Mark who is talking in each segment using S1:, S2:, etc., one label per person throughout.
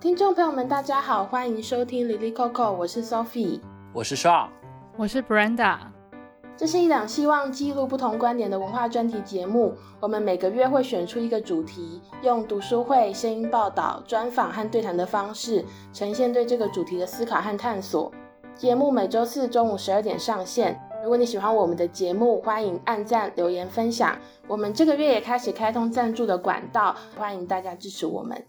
S1: 听众朋友们，大家好，欢迎收听 Lily Coco，我是 Sophie，
S2: 我是 Shaw，
S3: 我是 Brenda。
S1: 这是一档希望记录不同观点的文化专题节目。我们每个月会选出一个主题，用读书会、声音报道、专访和对谈的方式，呈现对这个主题的思考和探索。节目每周四中午十二点上线。如果你喜欢我们的节目，欢迎按赞、留言、分享。我们这个月也开始开通赞助的管道，欢迎大家支持我们。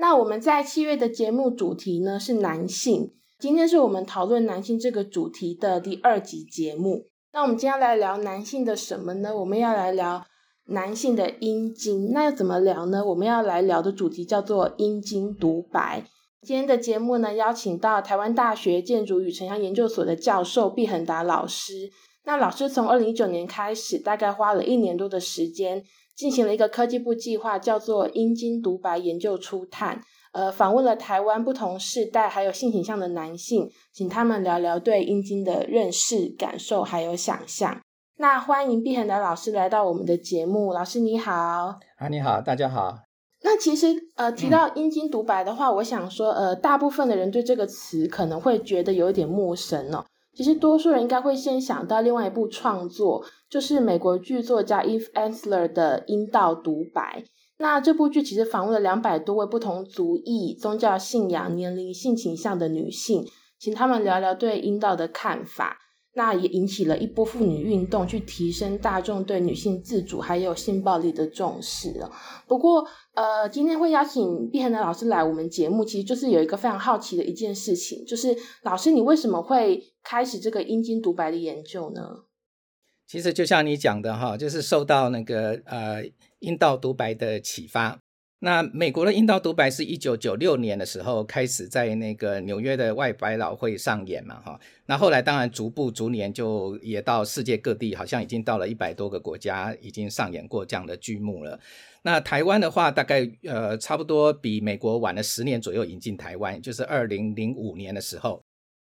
S1: 那我们在七月的节目主题呢是男性，今天是我们讨论男性这个主题的第二集节目。那我们今天要来聊男性的什么呢？我们要来聊男性的阴茎。那要怎么聊呢？我们要来聊的主题叫做阴茎独白。今天的节目呢，邀请到台湾大学建筑与城乡研究所的教授毕恒达老师。那老师从二零一九年开始，大概花了一年多的时间，进行了一个科技部计划，叫做“阴茎独白研究初探”。呃，访问了台湾不同世代还有性倾向的男性，请他们聊聊对阴茎的认识、感受还有想象。那欢迎毕恒达老师来到我们的节目，老师你好。
S2: 啊，你好，大家好。
S1: 那其实，呃，提到阴茎独白的话，嗯，我想说，呃，大部分的人对这个词可能会觉得有一点陌生哦。其实，多数人应该会先想到另外一部创作，就是美国剧作家 Eve Ensler 的《阴道独白》。那这部剧其实访问了两百多位不同族裔、宗教信仰、年龄、性倾向的女性，请他们聊聊对阴道的看法。那也引起了一波妇女运动，去提升大众对女性自主还有性暴力的重视哦。不过，呃，今天会邀请毕恒的老师来我们节目，其实就是有一个非常好奇的一件事情，就是老师，你为什么会开始这个阴茎独白的研究呢？
S2: 其实就像你讲的哈，就是受到那个呃阴道独白的启发。那美国的阴道独白是一九九六年的时候开始在那个纽约的外百老汇上演嘛，哈。那后来当然逐步逐年就也到世界各地，好像已经到了一百多个国家已经上演过这样的剧目了。那台湾的话，大概呃差不多比美国晚了十年左右引进台湾，就是二零零五年的时候。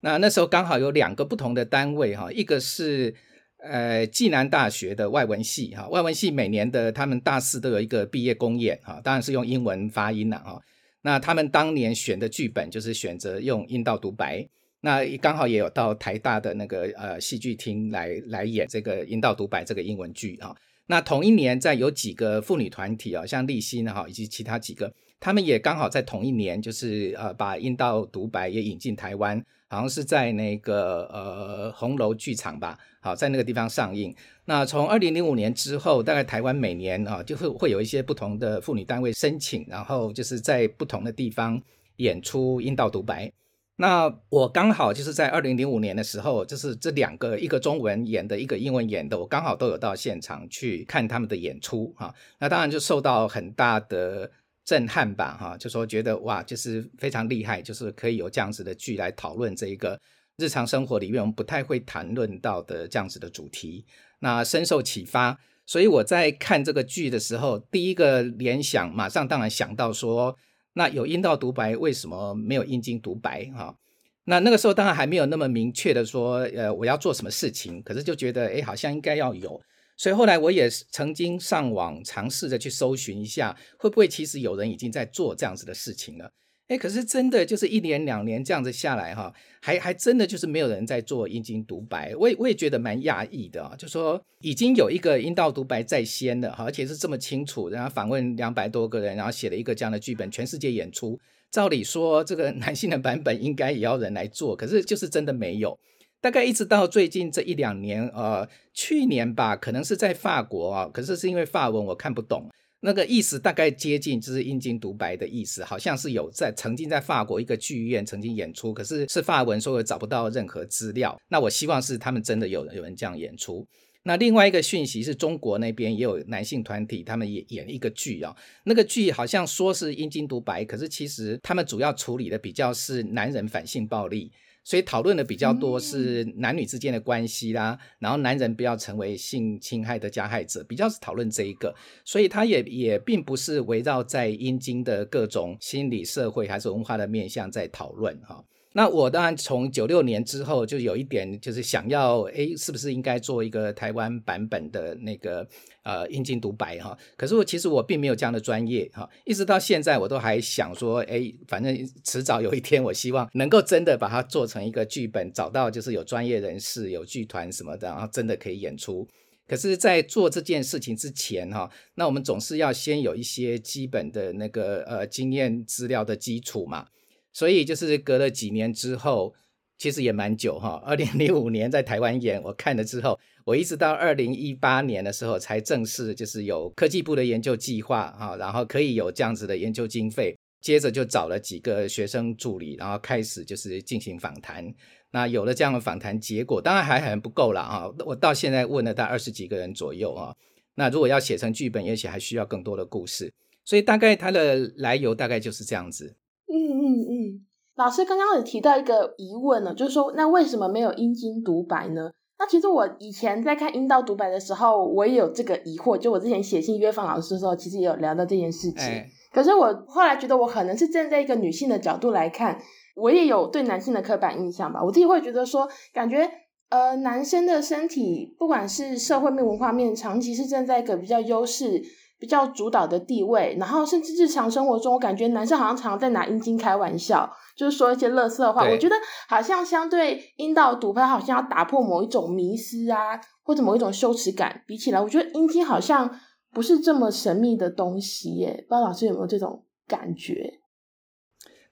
S2: 那那时候刚好有两个不同的单位哈，一个是。呃，暨南大学的外文系哈，外文系每年的他们大四都有一个毕业公演哈，当然是用英文发音了哈。那他们当年选的剧本就是选择用阴道独白，那刚好也有到台大的那个呃戏剧厅来来演这个阴道独白这个英文剧哈。那同一年，在有几个妇女团体啊，像立新哈以及其他几个，他们也刚好在同一年，就是呃把阴道独白也引进台湾。好像是在那个呃红楼剧场吧，好，在那个地方上映。那从二零零五年之后，大概台湾每年啊就会会有一些不同的妇女单位申请，然后就是在不同的地方演出阴道独白。那我刚好就是在二零零五年的时候，就是这两个一个中文演的，一个英文演的，我刚好都有到现场去看他们的演出哈。那当然就受到很大的。震撼吧，哈，就说觉得哇，就是非常厉害，就是可以有这样子的剧来讨论这一个日常生活里面我们不太会谈论到的这样子的主题，那深受启发。所以我在看这个剧的时候，第一个联想马上当然想到说，那有阴道独白，为什么没有阴茎独白？哈，那那个时候当然还没有那么明确的说，呃，我要做什么事情，可是就觉得，哎，好像应该要有。所以后来我也曾经上网尝试着去搜寻一下，会不会其实有人已经在做这样子的事情了？诶，可是真的就是一年两年这样子下来哈，还还真的就是没有人在做阴茎独白。我也我也觉得蛮讶异的，就说已经有一个阴道独白在先了哈，而且是这么清楚，然后访问两百多个人，然后写了一个这样的剧本，全世界演出。照理说这个 男性的版本应该也要人来做，可是就是真的没有。大概一直到最近这一两年，呃，去年吧，可能是在法国啊，可是是因为法文我看不懂，那个意思大概接近就是阴茎独白的意思，好像是有在曾经在法国一个剧院曾经演出，可是是法文，所以我找不到任何资料。那我希望是他们真的有人有人这样演出。那另外一个讯息是中国那边也有男性团体，他们也演一个剧啊，那个剧好像说是阴茎独白，可是其实他们主要处理的比较是男人反性暴力。所以讨论的比较多是男女之间的关系啦，嗯、然后男人不要成为性侵害的加害者，比较是讨论这一个。所以他也也并不是围绕在阴茎的各种心理、社会还是文化的面向在讨论哈。那我当然从九六年之后就有一点就是想要，哎，是不是应该做一个台湾版本的那个呃阴茎独白哈？可是我其实我并没有这样的专业哈，一直到现在我都还想说，哎，反正迟早有一天，我希望能够真的把它做成一个剧本，找到就是有专业人士、有剧团什么的，然后真的可以演出。可是，在做这件事情之前哈，那我们总是要先有一些基本的那个呃经验资料的基础嘛。所以就是隔了几年之后，其实也蛮久哈。二零零五年在台湾演，我看了之后，我一直到二零一八年的时候才正式就是有科技部的研究计划哈，然后可以有这样子的研究经费。接着就找了几个学生助理，然后开始就是进行访谈。那有了这样的访谈结果，当然还很不够了啊。我到现在问了大概二十几个人左右啊。那如果要写成剧本，也许还需要更多的故事。所以大概它的来由大概就是这样子。
S1: 老师刚刚有提到一个疑问呢，就是说，那为什么没有阴茎独白呢？那其实我以前在看阴道独白的时候，我也有这个疑惑。就我之前写信约访老师的时候，其实也有聊到这件事情。
S2: 哎、
S1: 可是我后来觉得，我可能是站在一个女性的角度来看，我也有对男性的刻板印象吧。我自己会觉得说，感觉呃，男生的身体，不管是社会面、文化面，长期是站在一个比较优势。比较主导的地位，然后甚至日常生活中，我感觉男生好像常常在拿阴茎开玩笑，就是说一些垃圾话。我觉得好像相对阴道独白，好像要打破某一种迷失啊，或者某一种羞耻感。比起来，我觉得阴茎好像不是这么神秘的东西耶。不知道老师有没有这种感觉？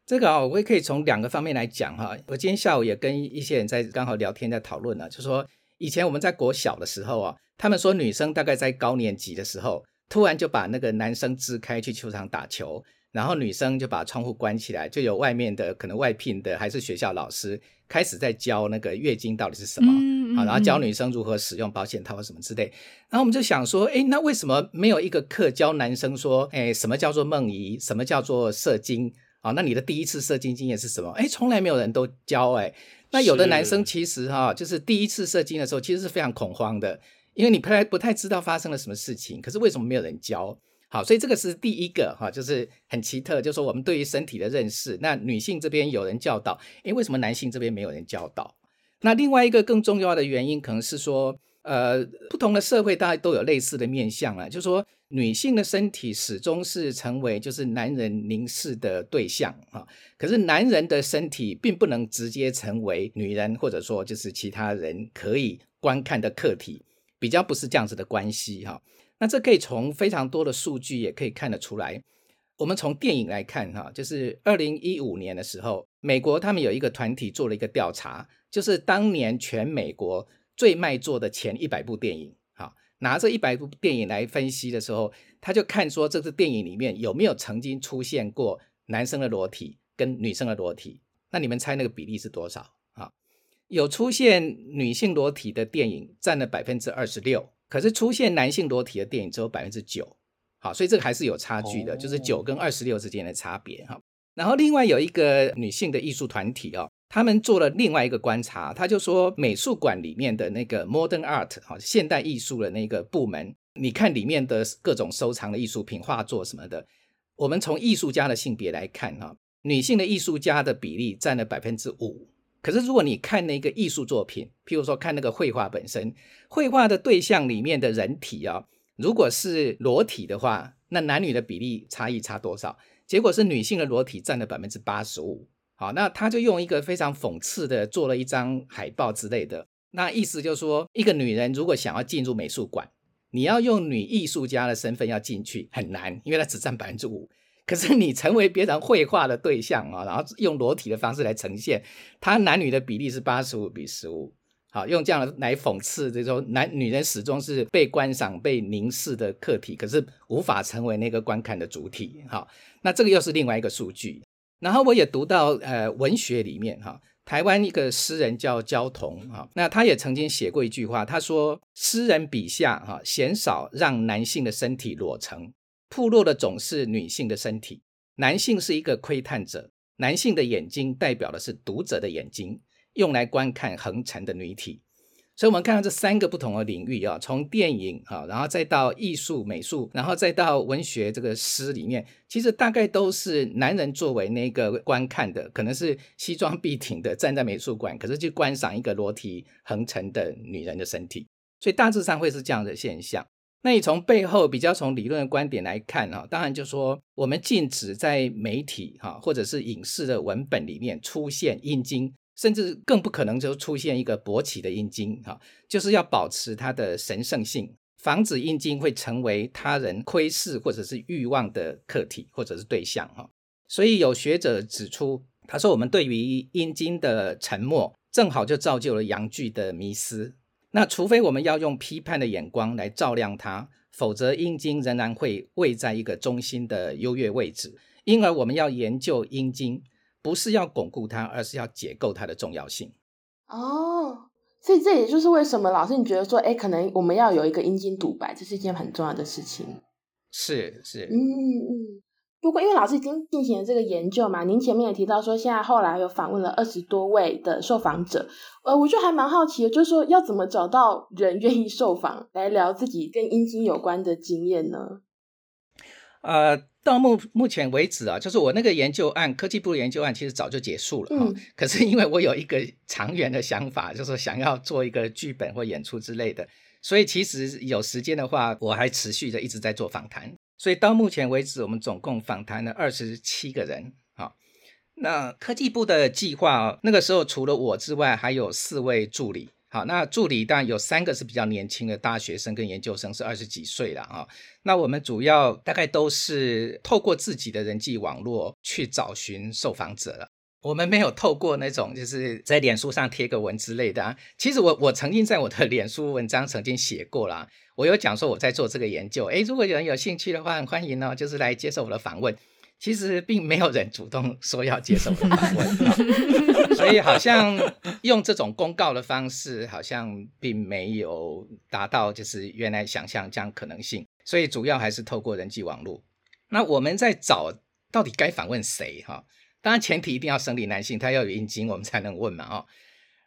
S2: 这个啊、哦，我也可以从两个方面来讲哈。我今天下午也跟一些人在刚好聊天，在讨论呢，就是说以前我们在国小的时候啊，他们说女生大概在高年级的时候。突然就把那个男生支开去球场打球，然后女生就把窗户关起来，就有外面的可能外聘的还是学校老师开始在教那个月经到底是什么，嗯嗯嗯、然后教女生如何使用保险套什么之类。然后我们就想说，哎，那为什么没有一个课教男生说，哎，什么叫做梦遗，什么叫做射精？啊，那你的第一次射精经验是什么？哎，从来没有人都教哎。那有的男生其实哈，就是第一次射精的时候，其实是非常恐慌的。因为你不太不太知道发生了什么事情，可是为什么没有人教？好，所以这个是第一个哈，就是很奇特，就是说我们对于身体的认识，那女性这边有人教导，诶，为什么男性这边没有人教导？那另外一个更重要的原因，可能是说，呃，不同的社会大家都有类似的面向啊，就是说女性的身体始终是成为就是男人凝视的对象啊，可是男人的身体并不能直接成为女人或者说就是其他人可以观看的客体。比较不是这样子的关系哈，那这可以从非常多的数据也可以看得出来。我们从电影来看哈，就是二零一五年的时候，美国他们有一个团体做了一个调查，就是当年全美国最卖座的前一百部电影，哈，拿这一百部电影来分析的时候，他就看说这个电影里面有没有曾经出现过男生的裸体跟女生的裸体，那你们猜那个比例是多少？有出现女性裸体的电影占了百分之二十六，可是出现男性裸体的电影只有百分之九。好，所以这个还是有差距的，哦、就是九跟二十六之间的差别哈。然后另外有一个女性的艺术团体哦，他们做了另外一个观察，他就说美术馆里面的那个 Modern Art 哈，现代艺术的那个部门，你看里面的各种收藏的艺术品、画作什么的，我们从艺术家的性别来看哈，女性的艺术家的比例占了百分之五。可是，如果你看那个艺术作品，譬如说看那个绘画本身，绘画的对象里面的人体啊，如果是裸体的话，那男女的比例差异差多少？结果是女性的裸体占了百分之八十五。好，那他就用一个非常讽刺的做了一张海报之类的，那意思就是说，一个女人如果想要进入美术馆，你要用女艺术家的身份要进去很难，因为她只占百分之五。可是你成为别人绘画的对象啊，然后用裸体的方式来呈现，他男女的比例是八十五比十五，好，用这样来讽刺，这种男女人始终是被观赏、被凝视的客体，可是无法成为那个观看的主体。好，那这个又是另外一个数据。然后我也读到呃文学里面哈，台湾一个诗人叫焦桐哈，那他也曾经写过一句话，他说诗人笔下哈鲜少让男性的身体裸成。曝露的总是女性的身体，男性是一个窥探者，男性的眼睛代表的是读者的眼睛，用来观看横陈的女体。所以，我们看到这三个不同的领域啊，从电影啊，然后再到艺术美术，然后再到文学这个诗里面，其实大概都是男人作为那个观看的，可能是西装笔挺的站在美术馆，可是去观赏一个裸体横陈的女人的身体，所以大致上会是这样的现象。那你从背后比较从理论的观点来看哈，当然就说我们禁止在媒体哈或者是影视的文本里面出现阴茎。甚至更不可能就出现一个勃起的阴茎，哈，就是要保持它的神圣性，防止阴茎会成为他人窥视或者是欲望的客体或者是对象，哈。所以有学者指出，他说我们对于阴茎的沉默，正好就造就了阳具的迷思。那除非我们要用批判的眼光来照亮它，否则阴茎仍然会位在一个中心的优越位置。因而我们要研究阴茎。不是要巩固它，而是要解构它的重要性。
S1: 哦，所以这也就是为什么老师你觉得说，哎，可能我们要有一个阴茎独白，这是一件很重要的事情。
S2: 是是，
S1: 嗯嗯。不过因为老师已经进行了这个研究嘛，您前面也提到说，现在后来有访问了二十多位的受访者，呃，我就还蛮好奇的，就是说要怎么找到人愿意受访来聊自己跟阴茎有关的经验呢？
S2: 呃。到目目前为止啊，就是我那个研究案，科技部的研究案其实早就结束了哈。嗯、可是因为我有一个长远的想法，就是想要做一个剧本或演出之类的，所以其实有时间的话，我还持续的一直在做访谈。所以到目前为止，我们总共访谈了二十七个人。好，那科技部的计划，那个时候除了我之外，还有四位助理。好，那助理当然有三个是比较年轻的大学生跟研究生，是二十几岁了啊。那我们主要大概都是透过自己的人际网络去找寻受访者了。我们没有透过那种就是在脸书上贴个文之类的啊。其实我我曾经在我的脸书文章曾经写过啦，我有讲说我在做这个研究。诶，如果有人有兴趣的话，欢迎呢，就是来接受我的访问。其实并没有人主动说要接受访问，所以好像用这种公告的方式，好像并没有达到就是原来想象这样可能性。所以主要还是透过人际网络。那我们在找到底该访问谁哈？当然前提一定要生理男性，他要有阴茎，我们才能问嘛哦。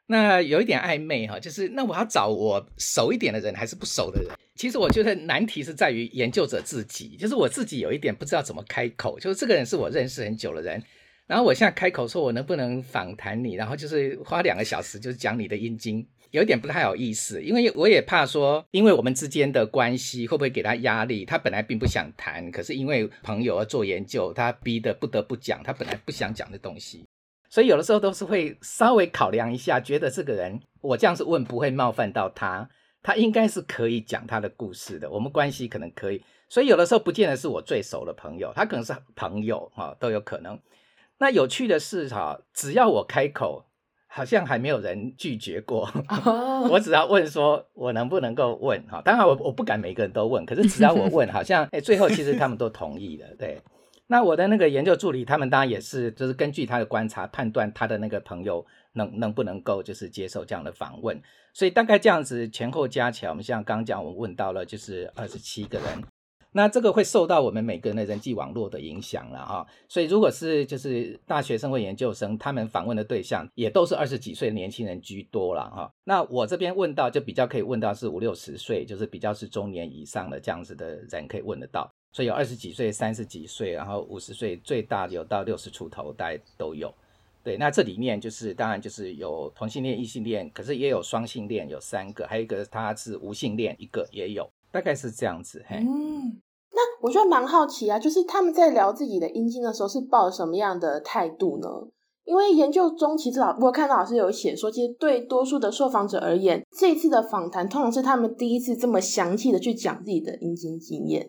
S2: 那有一点暧昧哈，就是那我要找我熟一点的人，还是不熟的人？其实我觉得难题是在于研究者自己，就是我自己有一点不知道怎么开口。就是这个人是我认识很久的人，然后我现在开口说我能不能访谈你，然后就是花两个小时就是讲你的阴茎，有一点不太好意思，因为我也怕说，因为我们之间的关系会不会给他压力？他本来并不想谈，可是因为朋友要做研究，他逼得不得不讲他本来不想讲的东西。所以有的时候都是会稍微考量一下，觉得这个人我这样子问不会冒犯到他，他应该是可以讲他的故事的，我们关系可能可以。所以有的时候不见得是我最熟的朋友，他可能是朋友哈，都有可能。那有趣的是哈，只要我开口，好像还没有人拒绝过。我只要问说，我能不能够问哈？当然我我不敢每个人都问，可是只要我问，好像哎，最后其实他们都同意了，对。那我的那个研究助理，他们当然也是，就是根据他的观察判断他的那个朋友能能不能够就是接受这样的访问，所以大概这样子前后加起来，我们像刚讲，我们问到了就是二十七个人，那这个会受到我们每个人的人际网络的影响了哈，所以如果是就是大学生或研究生，他们访问的对象也都是二十几岁的年轻人居多了哈，那我这边问到就比较可以问到是五六十岁，就是比较是中年以上的这样子的人可以问得到。所以有二十几岁、三十几岁，然后五十岁，最大有到六十出头，大概都有。对，那这里面就是当然就是有同性恋、异性恋，可是也有双性恋，有三个，还有一个他是无性恋，一个也有，大概是这样子。嘿，
S1: 嗯，那我觉得蛮好奇啊，就是他们在聊自己的阴茎的时候是抱什么样的态度呢？因为研究中其实老我看到老师有写说，其实对多数的受访者而言，这一次的访谈通常是他们第一次这么详细的去讲自己的阴茎经验。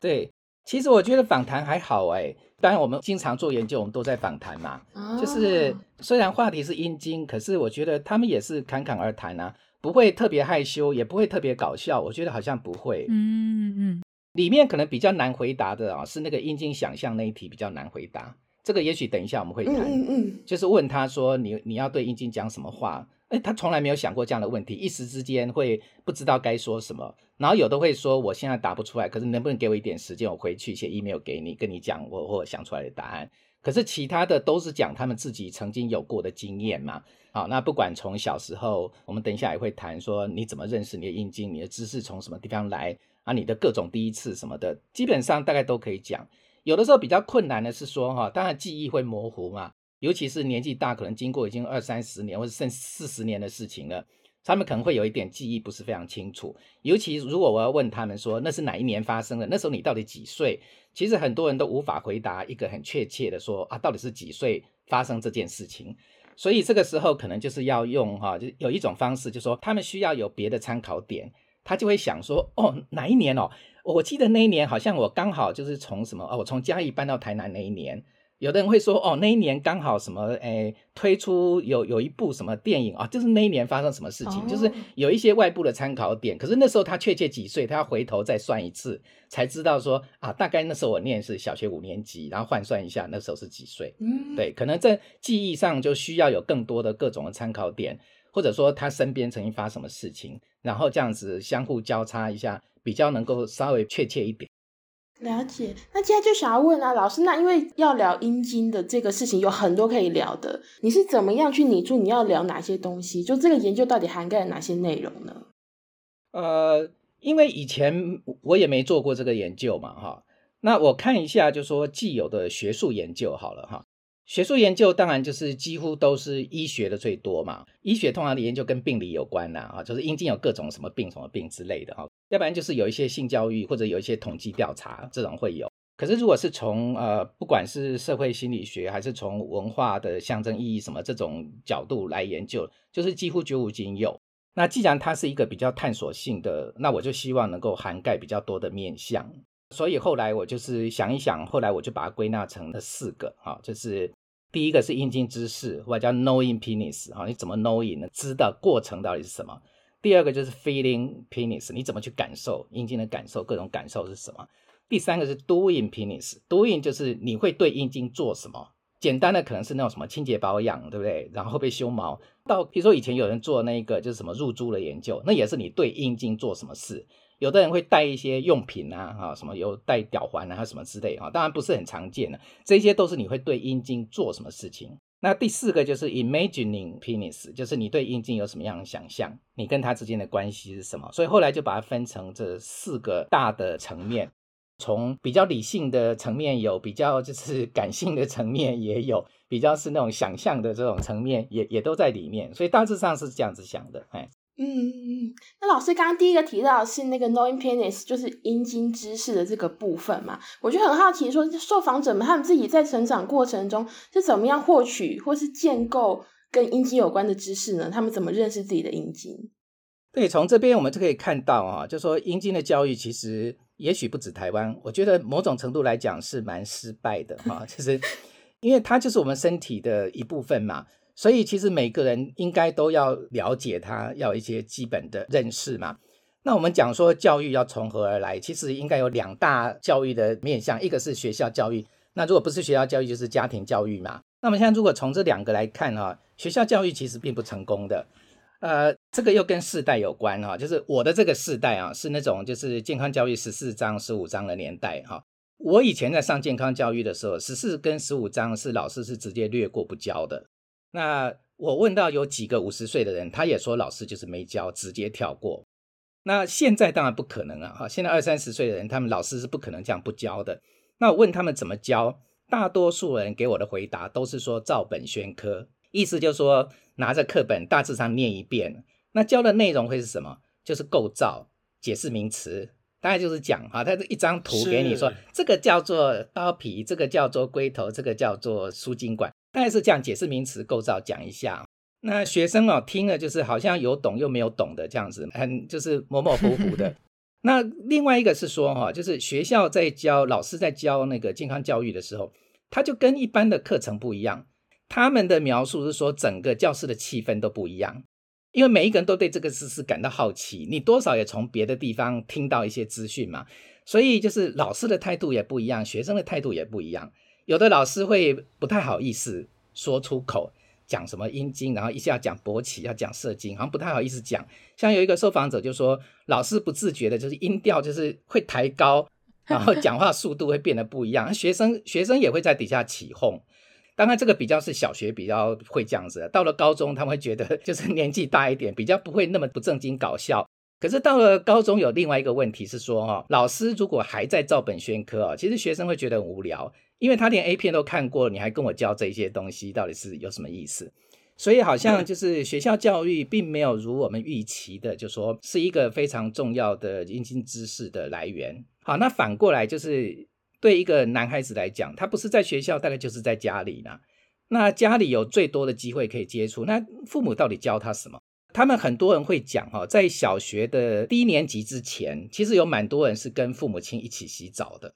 S2: 对，其实我觉得访谈还好哎。当然，我们经常做研究，我们都在访谈嘛。哦、就是虽然话题是阴茎，可是我觉得他们也是侃侃而谈啊，不会特别害羞，也不会特别搞笑。我觉得好像不会。嗯嗯。里面可能比较难回答的啊，是那个阴茎想象那一题比较难回答。这个也许等一下我们会谈。嗯嗯。就是问他说你：“你你要对阴茎讲什么话？”哎，他从来没有想过这样的问题，一时之间会不知道该说什么。然后有的会说，我现在答不出来，可是能不能给我一点时间，我回去写 email 给你，跟你讲我我想出来的答案。可是其他的都是讲他们自己曾经有过的经验嘛。好，那不管从小时候，我们等一下也会谈说你怎么认识你的阴茎，你的知识从什么地方来啊，你的各种第一次什么的，基本上大概都可以讲。有的时候比较困难的是说哈，当然记忆会模糊嘛，尤其是年纪大，可能经过已经二三十年或者甚至四十年的事情了，他们可能会有一点记忆不是非常清楚。尤其如果我要问他们说那是哪一年发生的，那时候你到底几岁？其实很多人都无法回答一个很确切的说啊，到底是几岁发生这件事情。所以这个时候可能就是要用哈，就有一种方式，就说他们需要有别的参考点，他就会想说，哦，哪一年哦？我记得那一年好像我刚好就是从什么哦，我从嘉义搬到台南那一年。有的人会说，哦，那一年刚好什么，诶，推出有有一部什么电影啊，就是那一年发生什么事情，哦、就是有一些外部的参考点。可是那时候他确切几岁，他要回头再算一次，才知道说啊，大概那时候我念是小学五年级，然后换算一下那时候是几岁。嗯，对，可能在记忆上就需要有更多的各种的参考点，或者说他身边曾经发生什么事情，然后这样子相互交叉一下，比较能够稍微确切一点。
S1: 了解，那接下来就想要问啊，老师，那因为要聊阴茎的这个事情，有很多可以聊的，你是怎么样去拟出你要聊哪些东西？就这个研究到底涵盖了哪些内容呢？
S2: 呃，因为以前我也没做过这个研究嘛，哈，那我看一下，就说既有的学术研究好了，哈。学术研究当然就是几乎都是医学的最多嘛，医学通常的研究跟病理有关呐，啊，就是阴茎有各种什么病什么病之类的哈，要不然就是有一些性教育或者有一些统计调查这种会有。可是如果是从呃不管是社会心理学还是从文化的象征意义什么这种角度来研究，就是几乎绝无仅有。那既然它是一个比较探索性的，那我就希望能够涵盖比较多的面向。所以后来我就是想一想，后来我就把它归纳成了四个，哈，就是第一个是阴茎知识，或者叫 knowing penis，哈，你怎么 knowing 呢？知道过程到底是什么？第二个就是 feeling penis，你怎么去感受阴茎的感受，各种感受是什么？第三个是 doing penis，doing 就是你会对阴茎做什么？简单的可能是那种什么清洁保养，对不对？然后被修毛，到比如说以前有人做那个就是什么入珠的研究，那也是你对阴茎做什么事？有的人会带一些用品啊，哈，什么有带吊环啊，什么之类啊，当然不是很常见的。这些都是你会对阴茎做什么事情。那第四个就是 imagining penis，就是你对阴茎有什么样的想象，你跟他之间的关系是什么。所以后来就把它分成这四个大的层面，从比较理性的层面有，比较就是感性的层面也有，比较是那种想象的这种层面也也都在里面。所以大致上是这样子想的，哎。
S1: 嗯，那老师刚刚第一个提到是那个 knowing penis，就是阴茎知识的这个部分嘛，我就很好奇说，受访者们他们自己在成长过程中是怎么样获取或是建构跟阴茎有关的知识呢？他们怎么认识自己的阴茎？
S2: 对，从这边我们就可以看到啊，就说阴茎的教育其实也许不止台湾，我觉得某种程度来讲是蛮失败的哈，就是 因为它就是我们身体的一部分嘛。所以其实每个人应该都要了解它，要一些基本的认识嘛。那我们讲说教育要从何而来，其实应该有两大教育的面向，一个是学校教育，那如果不是学校教育，就是家庭教育嘛。那我们现在如果从这两个来看哈，学校教育其实并不成功的。呃，这个又跟世代有关哈，就是我的这个世代啊，是那种就是健康教育十四章、十五章的年代哈。我以前在上健康教育的时候，十四跟十五章是老师是直接略过不教的。那我问到有几个五十岁的人，他也说老师就是没教，直接跳过。那现在当然不可能了哈，现在二三十岁的人，他们老师是不可能这样不教的。那我问他们怎么教，大多数人给我的回答都是说照本宣科，意思就是说拿着课本大致上念一遍。那教的内容会是什么？就是构造、解释名词，大概就是讲哈，他这一张图给你说，这个叫做刀皮，这个叫做龟头，这个叫做输精管。大概是这样解释名词构造讲一下，那学生哦听了就是好像有懂又没有懂的这样子，很就是模模糊糊的。那另外一个是说哈，就是学校在教老师在教那个健康教育的时候，他就跟一般的课程不一样。他们的描述是说整个教室的气氛都不一样，因为每一个人都对这个知识感到好奇，你多少也从别的地方听到一些资讯嘛，所以就是老师的态度也不一样，学生的态度也不一样。有的老师会不太好意思说出口，讲什么阴茎，然后一下讲勃起，要讲射精，好像不太好意思讲。像有一个受访者就说，老师不自觉的就是音调就是会抬高，然后讲话速度会变得不一样，学生学生也会在底下起哄。当然，这个比较是小学比较会这样子，到了高中他们会觉得 就是年纪大一点，比较不会那么不正经搞笑。可是到了高中有另外一个问题是说，哈，老师如果还在照本宣科啊，其实学生会觉得很无聊，因为他连 A 片都看过，你还跟我教这些东西，到底是有什么意思？所以好像 就是学校教育并没有如我们预期的，就说是一个非常重要的阴茎知识的来源。好，那反过来就是对一个男孩子来讲，他不是在学校，大概就是在家里呢。那家里有最多的机会可以接触，那父母到底教他什么？他们很多人会讲哈，在小学的低年级之前，其实有蛮多人是跟父母亲一起洗澡的，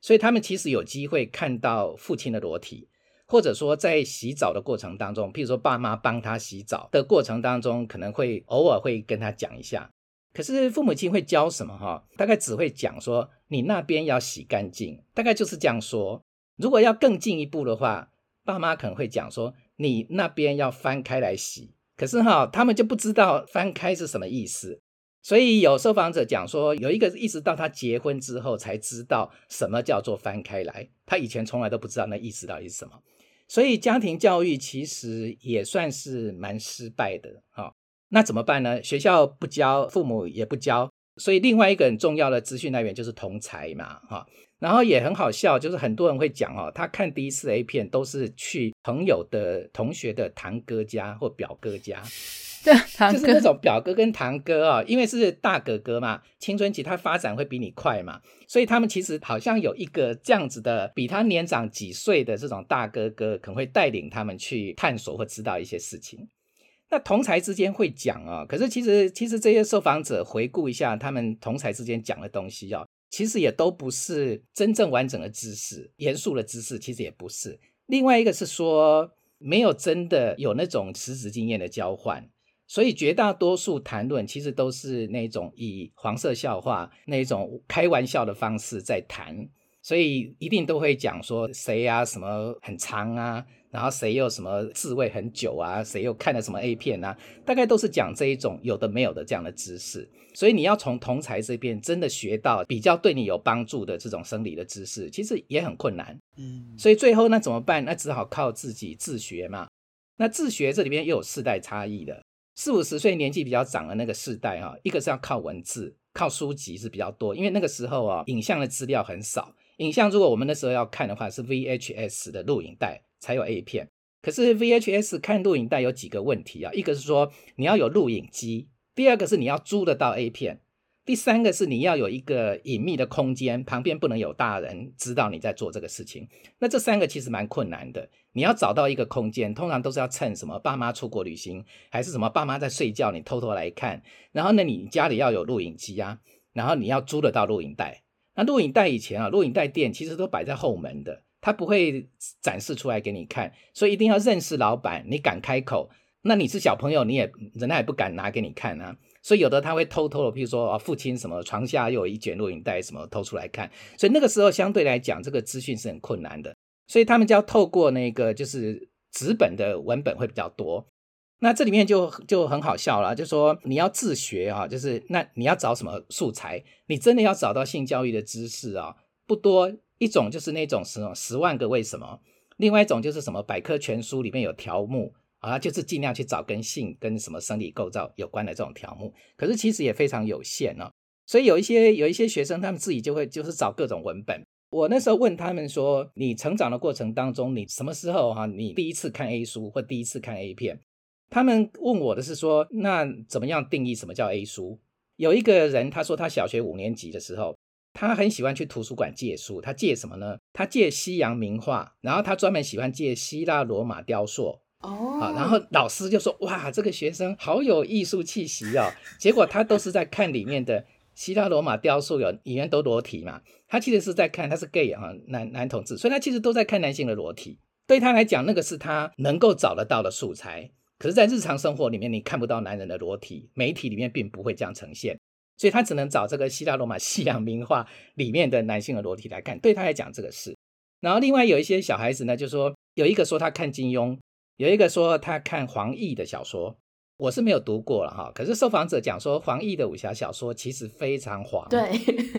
S2: 所以他们其实有机会看到父亲的裸体。或者说，在洗澡的过程当中，譬如说爸妈帮他洗澡的过程当中，可能会偶尔会跟他讲一下。可是父母亲会教什么？哈，大概只会讲说，你那边要洗干净，大概就是这样说。如果要更进一步的话，爸妈可能会讲说，你那边要翻开来洗。可是哈，他们就不知道翻开是什么意思。所以有受访者讲说，有一个一直到他结婚之后才知道什么叫做翻开来，他以前从来都不知道那意思到底是什么。所以家庭教育其实也算是蛮失败的，哈。那怎么办呢？学校不教，父母也不教，所以另外一个很重要的资讯来源就是同侪嘛，哈。然后也很好笑，就是很多人会讲哦，他看第一次 A 片都是去朋友的同学的堂哥家或表哥家。
S1: 对，
S2: 就是那种表哥跟堂哥啊、哦，因为是大哥哥嘛，青春期他发展会比你快嘛，所以他们其实好像有一个这样子的，比他年长几岁的这种大哥哥，可能会带领他们去探索或知道一些事情。那同才之间会讲啊、哦，可是其实其实这些受访者回顾一下他们同才之间讲的东西啊、哦，其实也都不是真正完整的知识，严肃的知识其实也不是。另外一个是说，没有真的有那种实质经验的交换。所以绝大多数谈论其实都是那种以黄色笑话那种开玩笑的方式在谈，所以一定都会讲说谁呀、啊、什么很长啊，然后谁又什么自慰很久啊，谁又看了什么 A 片啊，大概都是讲这一种有的没有的这样的知识。所以你要从同才这边真的学到比较对你有帮助的这种生理的知识，其实也很困难。嗯，所以最后那怎么办？那只好靠自己自学嘛。那自学这里边又有世代差异的。四五十岁年纪比较长的那个世代哈，一个是要靠文字、靠书籍是比较多，因为那个时候啊，影像的资料很少。影像如果我们那时候要看的话，是 VHS 的录影带才有 A 片。可是 VHS 看录影带有几个问题啊，一个是说你要有录影机，第二个是你要租得到 A 片。第三个是你要有一个隐秘的空间，旁边不能有大人知道你在做这个事情。那这三个其实蛮困难的。你要找到一个空间，通常都是要趁什么爸妈出国旅行，还是什么爸妈在睡觉，你偷偷来看。然后呢，你家里要有录影机啊，然后你要租得到录影带。那录影带以前啊，录影带店其实都摆在后门的，他不会展示出来给你看，所以一定要认识老板，你敢开口。那你是小朋友，你也人家也不敢拿给你看啊。所以有的他会偷偷的，譬如说啊，父亲什么床下又有一卷录影带，什么偷出来看。所以那个时候相对来讲，这个资讯是很困难的。所以他们就要透过那个就是纸本的文本会比较多。那这里面就就很好笑了，就说你要自学啊，就是那你要找什么素材？你真的要找到性教育的知识啊，不多。一种就是那种什么十万个为什么，另外一种就是什么百科全书里面有条目。啊，就是尽量去找跟性、跟什么生理构造有关的这种条目，可是其实也非常有限哦。所以有一些有一些学生，他们自己就会就是找各种文本。我那时候问他们说：“你成长的过程当中，你什么时候哈？你第一次看 A 书或第一次看 A 片？”他们问我的是说：“那怎么样定义什么叫 A 书？”有一个人他说他小学五年级的时候，他很喜欢去图书馆借书。他借什么呢？他借西洋名画，然后他专门喜欢借希腊罗马雕塑。哦，好，然后老师就说：“哇，这个学生好有艺术气息哦。”结果他都是在看里面的希腊罗马雕塑，有里面都裸体嘛。他其实是在看，他是 gay 啊，男男同志，所以他其实都在看男性的裸体。对他来讲，那个是他能够找得到的素材。可是，在日常生活里面，你看不到男人的裸体，媒体里面并不会这样呈现，所以他只能找这个希腊罗马西洋名画里面的男性的裸体来看。对他来讲，这个事。然后，另外有一些小孩子呢，就说有一个说他看金庸。有一个说他看黄易的小说，我是没有读过了哈。可是受访者讲说黄易的武侠小说其实非常黄，
S1: 对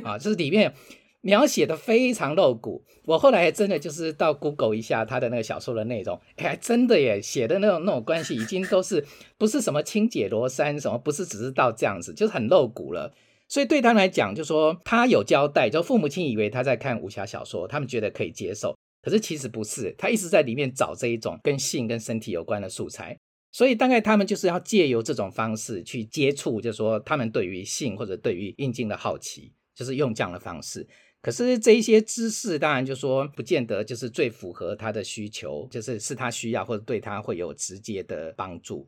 S2: 啊，就是里面描写的非常露骨。我后来真的就是到 Google 一下他的那个小说的内容，哎，真的耶，写的那种那种关系已经都是不是什么轻解罗山什么，不是只是到这样子，就是很露骨了。所以对他来讲，就说他有交代，就父母亲以为他在看武侠小说，他们觉得可以接受，可是其实不是，他一直在里面找这一种跟性跟身体有关的素材。所以大概他们就是要借由这种方式去接触，就是说他们对于性或者对于阴茎的好奇，就是用这样的方式。可是这一些知识当然就说不见得就是最符合他的需求，就是是他需要或者对他会有直接的帮助。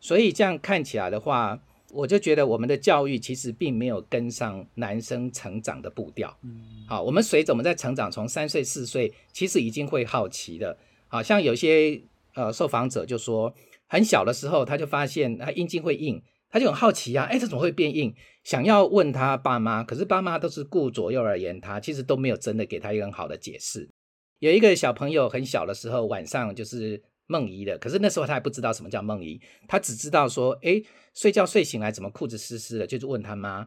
S2: 所以这样看起来的话。我就觉得我们的教育其实并没有跟上男生成长的步调。嗯，好，我们随着我们在成长，从三岁四岁，其实已经会好奇的。好像有些呃受访者就说，很小的时候他就发现他阴茎会硬，他就很好奇啊，哎，这怎么会变硬？想要问他爸妈，可是爸妈都是顾左右而言他，其实都没有真的给他一个很好的解释。有一个小朋友很小的时候晚上就是。梦遗的，可是那时候他还不知道什么叫梦遗，他只知道说，诶，睡觉睡醒来怎么裤子湿湿的，就是问他妈，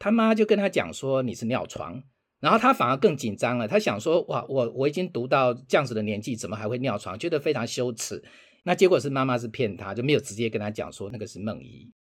S2: 他妈就跟他讲说你是尿床，然后他反而更紧张了，他想说，哇，我我已经读到这样子的年纪，怎么还会尿床，觉得非常羞耻。那结果是妈妈是骗他，就没有直接跟他讲说那个是梦遗。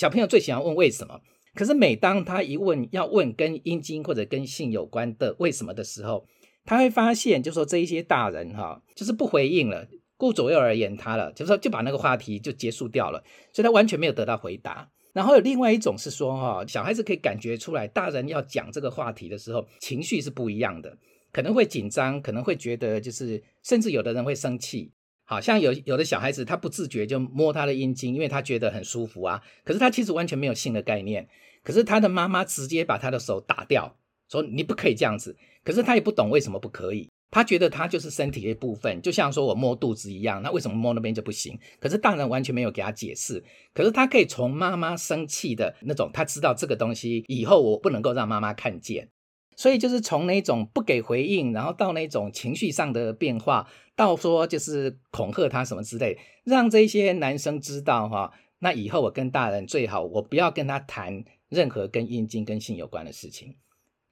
S2: 小朋友最喜欢问为什么，可是每当他一问要问跟阴茎或者跟性有关的为什么的时候，他会发现就说这一些大人哈，就是不回应了。顾左右而言他了，就是说就把那个话题就结束掉了，所以他完全没有得到回答。然后有另外一种是说，哈，小孩子可以感觉出来，大人要讲这个话题的时候，情绪是不一样的，可能会紧张，可能会觉得就是，甚至有的人会生气。好像有有的小孩子他不自觉就摸他的阴茎，因为他觉得很舒服啊，可是他其实完全没有性的概念，可是他的妈妈直接把他的手打掉，说你不可以这样子，可是他也不懂为什么不可以。他觉得他就是身体的一部分，就像说我摸肚子一样，那为什么摸那边就不行？可是大人完全没有给他解释。可是他可以从妈妈生气的那种，他知道这个东西以后我不能够让妈妈看见，所以就是从那种不给回应，然后到那种情绪上的变化，到说就是恐吓他什么之类，让这些男生知道哈，那以后我跟大人最好我不要跟他谈任何跟阴茎跟性有关的事情。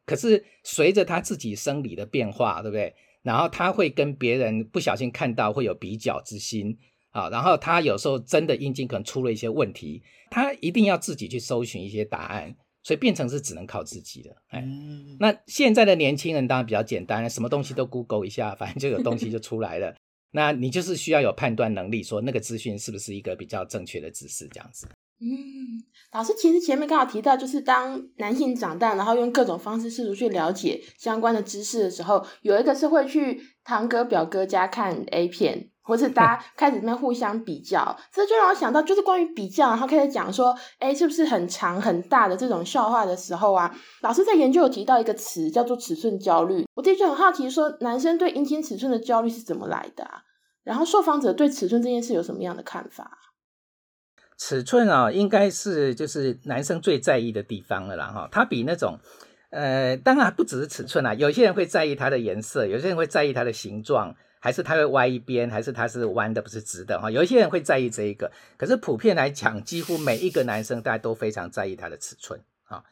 S2: 可是随着他自己生理的变化，对不对？然后他会跟别人不小心看到会有比较之心啊，然后他有时候真的阴茎可能出了一些问题，他一定要自己去搜寻一些答案，所以变成是只能靠自己的。哎，那现在的年轻人当然比较简单，什么东西都 Google 一下，反正就有东西就出来了。那你就是需要有判断能力，说那个资讯是不是一个比较正确的知识，这样子。
S1: 嗯，老师其实前面刚好提到，就是当男性长大，然后用各种方式试图去了解相关的知识的时候，有一个是会去堂哥表哥家看 A 片，或是大家开始在互相比较，这就让我想到，就是关于比较，然后开始讲说，哎，是不是很长很大的这种笑话的时候啊，老师在研究有提到一个词叫做尺寸焦虑，我自己就很好奇，说男生对阴茎尺寸的焦虑是怎么来的啊？然后受访者对尺寸这件事有什么样的看法？
S2: 尺寸啊，应该是就是男生最在意的地方了啦哈。它比那种，呃，当然不只是尺寸啦，有些人会在意它的颜色，有些人会在意它的形状，还是它会歪一边，还是它是弯的不是直的哈。有一些人会在意这一个，可是普遍来讲，几乎每一个男生大家都非常在意它的尺寸啊。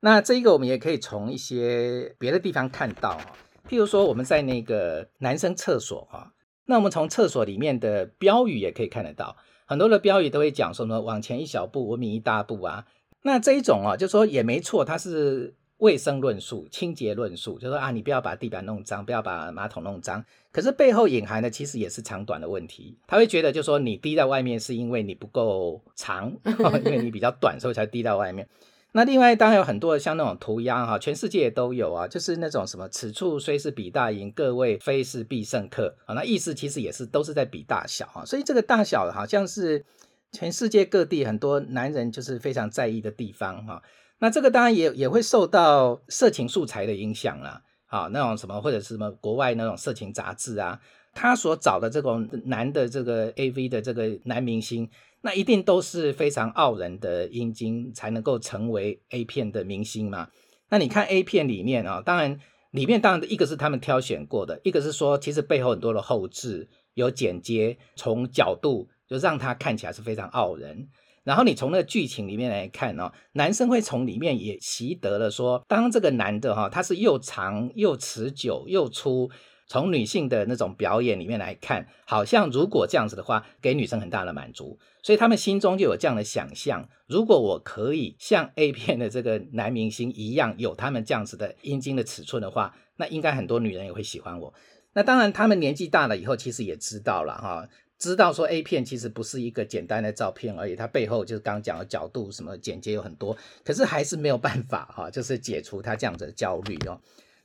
S2: 那这一个我们也可以从一些别的地方看到哈，譬如说我们在那个男生厕所哈，那我们从厕所里面的标语也可以看得到。很多的标语都会讲说什么往前一小步，文明一大步啊。那这一种啊，就说也没错，它是卫生论述、清洁论述，就说啊，你不要把地板弄脏，不要把马桶弄脏。可是背后隐含的其实也是长短的问题。他会觉得，就说你滴在外面是因为你不够长，因为你比较短，所以才滴到外面。那另外当然有很多像那种涂鸦哈，全世界都有啊，就是那种什么此处虽是彼大营，各位非是必胜客啊，那意思其实也是都是在比大小啊，所以这个大小好像是全世界各地很多男人就是非常在意的地方哈。那这个当然也也会受到色情素材的影响啦，啊，那种什么或者是什么国外那种色情杂志啊，他所找的这种男的这个 AV 的这个男明星。那一定都是非常傲人的阴茎才能够成为 A 片的明星嘛？那你看 A 片里面啊，当然里面当然一个是他们挑选过的，一个是说其实背后很多的后置有剪接，从角度就让他看起来是非常傲人。然后你从那个剧情里面来看哦，男生会从里面也习得了说，当这个男的哈、他是又长又持久又粗。从女性的那种表演里面来看，好像如果这样子的话，给女生很大的满足，所以他们心中就有这样的想象：如果我可以像 A 片的这个男明星一样，有他们这样子的阴茎的尺寸的话，那应该很多女人也会喜欢我。那当然，他们年纪大了以后，其实也知道了哈，知道说 A 片其实不是一个简单的照片而已，它背后就是刚刚讲的角度什么剪接有很多，可是还是没有办法哈，就是解除他这样子的焦虑哦。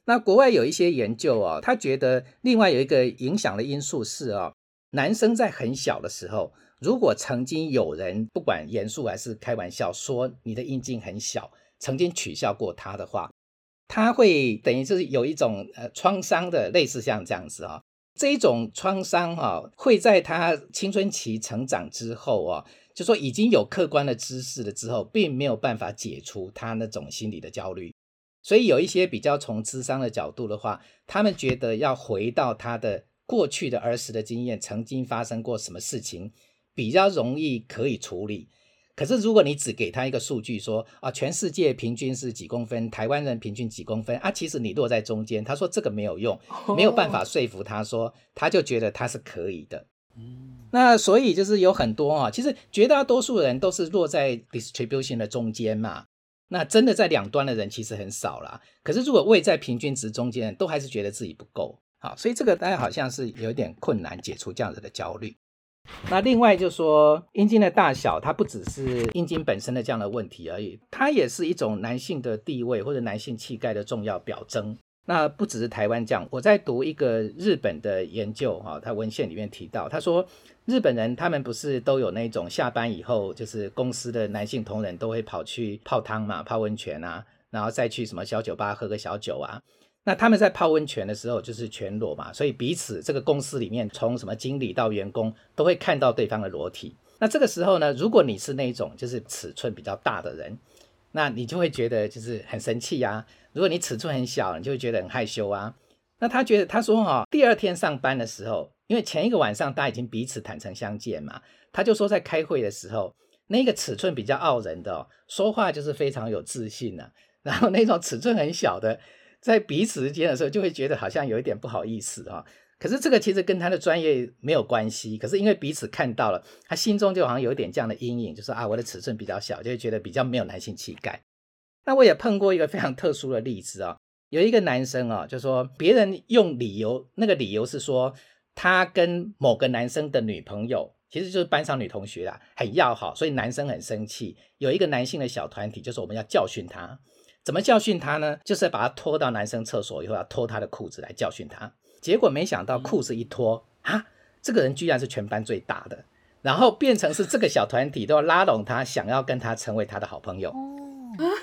S2: 那国外有一些研究啊，他觉得另外有一个影响的因素是啊，男生在很小的时候，如果曾经有人不管严肃还是开玩笑说你的阴茎很小，曾经取笑过他的话，他会等于就是有一种呃创伤的，类似像这样子啊，这一种创伤哈会在他青春期成长之后啊，就说已经有客观的知识了之后，并没有办法解除他那种心理的焦虑。所以有一些比较从智商的角度的话，他们觉得要回到他的过去的儿时的经验，曾经发生过什么事情，比较容易可以处理。可是如果你只给他一个数据说啊，全世界平均是几公分，台湾人平均几公分啊，其实你落在中间，他说这个没有用，没有办法说服他说，他就觉得他是可以的。那所以就是有很多啊，其实绝大多数人都是落在 distribution 的中间嘛。那真的在两端的人其实很少啦，可是如果位在平均值中间，都还是觉得自己不够好，所以这个大家好像是有一点困难解除这样子的焦虑。那另外就是说，阴茎的大小，它不只是阴茎本身的这样的问题而已，它也是一种男性的地位或者男性气概的重要表征。那不只是台湾这样，我在读一个日本的研究哈，他文献里面提到，他说日本人他们不是都有那种下班以后，就是公司的男性同仁都会跑去泡汤嘛，泡温泉啊，然后再去什么小酒吧喝个小酒啊。那他们在泡温泉的时候就是全裸嘛，所以彼此这个公司里面从什么经理到员工都会看到对方的裸体。那这个时候呢，如果你是那种就是尺寸比较大的人，那你就会觉得就是很生气呀。如果你尺寸很小，你就会觉得很害羞啊。那他觉得他说哈，第二天上班的时候，因为前一个晚上大家已经彼此坦诚相见嘛，他就说在开会的时候，那个尺寸比较傲人的哦，说话就是非常有自信啊。然后那种尺寸很小的，在彼此之间的时候，就会觉得好像有一点不好意思啊。可是这个其实跟他的专业没有关系，可是因为彼此看到了，他心中就好像有一点这样的阴影，就是啊，我的尺寸比较小，就会觉得比较没有男性气概。那我也碰过一个非常特殊的例子啊，有一个男生啊，就说别人用理由，那个理由是说他跟某个男生的女朋友，其实就是班上女同学啦，很要好，所以男生很生气。有一个男性的小团体，就是我们要教训他，怎么教训他呢？就是把他拖到男生厕所以后，要脱他的裤子来教训他。结果没想到裤子一脱啊，这个人居然是全班最大的，然后变成是这个小团体都要拉拢他，想要跟他成为他的好朋友。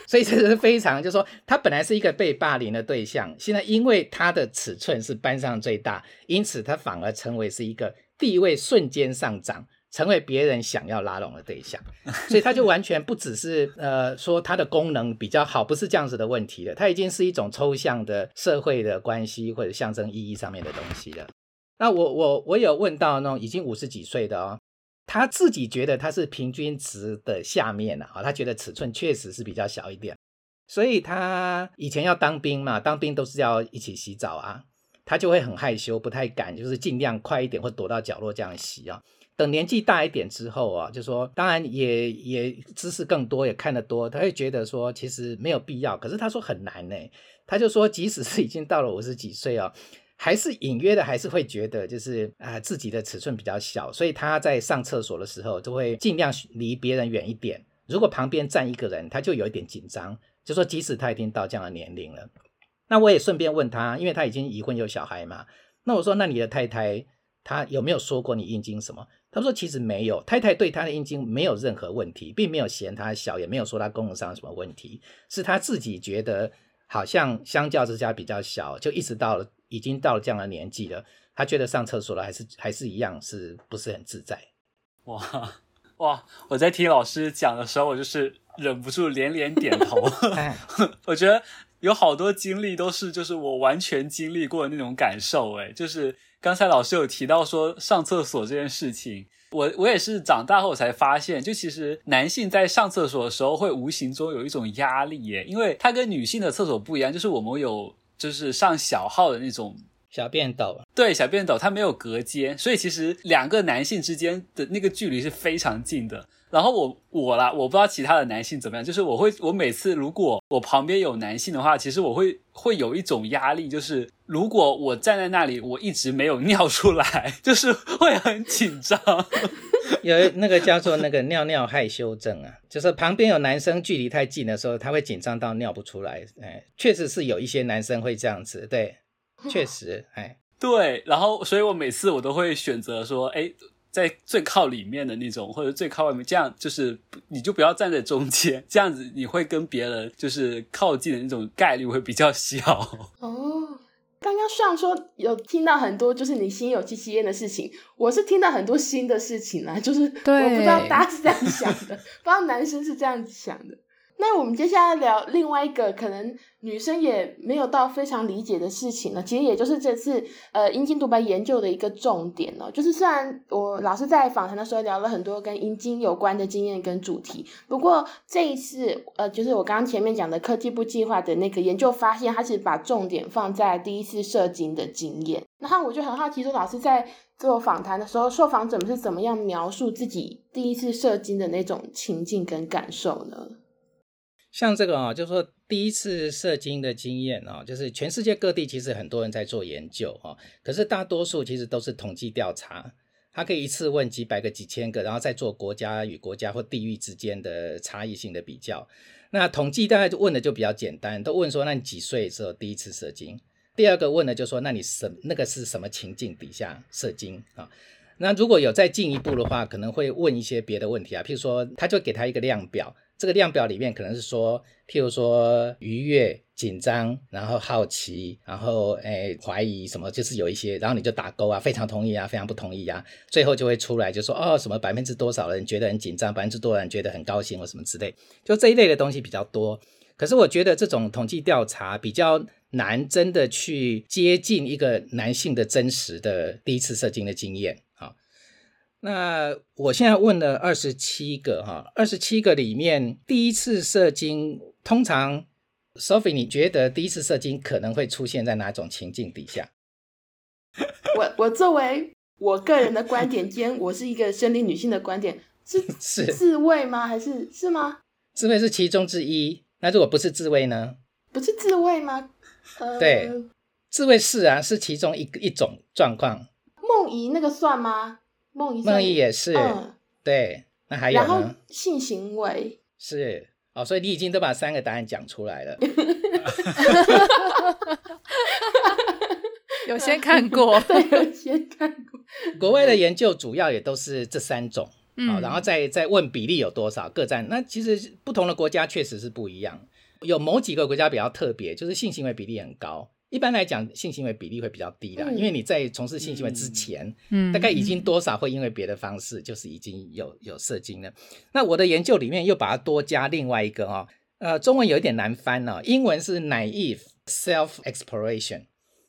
S2: 所以这是非常，就是说他本来是一个被霸凌的对象，现在因为他的尺寸是班上最大，因此他反而成为是一个地位瞬间上涨，成为别人想要拉拢的对象。所以他就完全不只是呃说他的功能比较好，不是这样子的问题了，他已经是一种抽象的社会的关系或者象征意义上面的东西了。那我我我有问到那种已经五十几岁的哦。他自己觉得他是平均值的下面了啊，他觉得尺寸确实是比较小一点，所以他以前要当兵嘛，当兵都是要一起洗澡啊，他就会很害羞，不太敢，就是尽量快一点或躲到角落这样洗啊。等年纪大一点之后啊，就说当然也也知识更多，也看得多，他会觉得说其实没有必要，可是他说很难呢，他就说即使是已经到了五十几岁啊。还是隐约的，还是会觉得就是啊、自己的尺寸比较小，所以他在上厕所的时候就会尽量离别人远一点。如果旁边站一个人，他就有一点紧张。就说即使他已经到这样的年龄了，那我也顺便问他，因为他已经已婚有小孩嘛。那我说，那你的太太她有没有说过你阴茎什么？他说其实没有，太太对他的阴茎没有任何问题，并没有嫌他小，也没有说他功能上有什么问题，是他自己觉得好像相较之下比较小，就一直到了。已经到了这样的年纪了，他觉得上厕所了还是还是一样，是不是很自在？
S3: 哇哇！我在听老师讲的时候，我就是忍不住连连点头。我觉得有好多经历都是就是我完全经历过的那种感受。诶，就是刚才老师有提到说上厕所这件事情，我我也是长大后才发现，就其实男性在上厕所的时候会无形中有一种压力耶，因为它跟女性的厕所不一样，就是我们有就是上小号的那种。
S2: 小便斗，
S3: 对，小便斗它没有隔间，所以其实两个男性之间的那个距离是非常近的。然后我我啦，我不知道其他的男性怎么样，就是我会我每次如果我旁边有男性的话，其实我会会有一种压力，就是如果我站在那里，我一直没有尿出来，就是会很紧张。
S2: 有那个叫做那个尿尿害羞症啊，就是旁边有男生距离太近的时候，他会紧张到尿不出来。哎，确实是有一些男生会这样子，对。确实，哎，
S3: 对，然后，所以我每次我都会选择说，哎，在最靠里面的那种，或者最靠外面，这样就是你就不要站在中间，这样子你会跟别人就是靠近的那种概率会比较小。
S1: 哦，刚刚虽然说有听到很多就是你心有戚戚焉的事情，我是听到很多新的事情啦，就是我不知道大家是这样想的，不知道男生是这样想的。那我们接下来聊另外一个可能女生也没有到非常理解的事情呢，其实也就是这次呃阴茎独白研究的一个重点哦，就是虽然我老师在访谈的时候聊了很多跟阴茎有关的经验跟主题，不过这一次呃就是我刚刚前面讲的科技部计划的那个研究发现，它其实把重点放在第一次射精的经验，然后我就很好奇说，老师在做访谈的时候，受访者们是怎么样描述自己第一次射精的那种情境跟感受呢？
S2: 像这个啊、就是说第一次射精的经验啊、就是全世界各地其实很多人在做研究哈、可是大多数其实都是统计调查，他可以一次问几百个、几千个，然后再做国家与国家或地域之间的差异性的比较。那统计大概就问的就比较简单，都问说，那你几岁的时候第一次射精？第二个问的就说，那你什那个是什么情境底下射精啊？那如果有再进一步的话，可能会问一些别的问题啊，譬如说，他就给他一个量表。这个量表里面可能是说，譬如说愉悦、紧张，然后好奇，然后诶怀疑什么，就是有一些，然后你就打勾啊，非常同意啊，非常不同意啊，最后就会出来就说哦，什么百分之多少人觉得很紧张，百分之多少人觉得很高兴或什么之类，就这一类的东西比较多。可是我觉得这种统计调查比较难，真的去接近一个男性的真实的第一次射精的经验。那我现在问了二十七个哈，二十七个里面第一次射精，通常 Sophie，你觉得第一次射精可能会出现在哪种情境底下？
S1: 我我作为我个人的观点兼我是一个生理女性的观点，是 是自慰吗？还是是吗？
S2: 自慰是其中之一。那如果不是自慰呢？
S1: 不是自慰吗？呃、
S2: 对，自慰是啊，是其中一一种状况。
S1: 梦遗那个算吗？梦
S2: 梦遗也是，嗯，对，那还有呢？
S1: 然后性行为
S2: 是哦，所以你已经都把三个答案讲出来了。
S4: 有先看过，
S1: 对，有先看过。
S2: 国外的研究主要也都是这三种，
S4: 嗯，
S2: 哦，然后再再问比例有多少，各占。那其实不同的国家确实是不一样，有某几个国家比较特别，就是性行为比例很高。一般来讲，性行为比例会比较低的，嗯，因为你在从事性行为之前，嗯，大概已经多少会因为别的方式，就是已经有有射精了。那我的研究里面又把它多加另外一个哦，呃，中文有一点难翻哦，英文是 naive self exploration，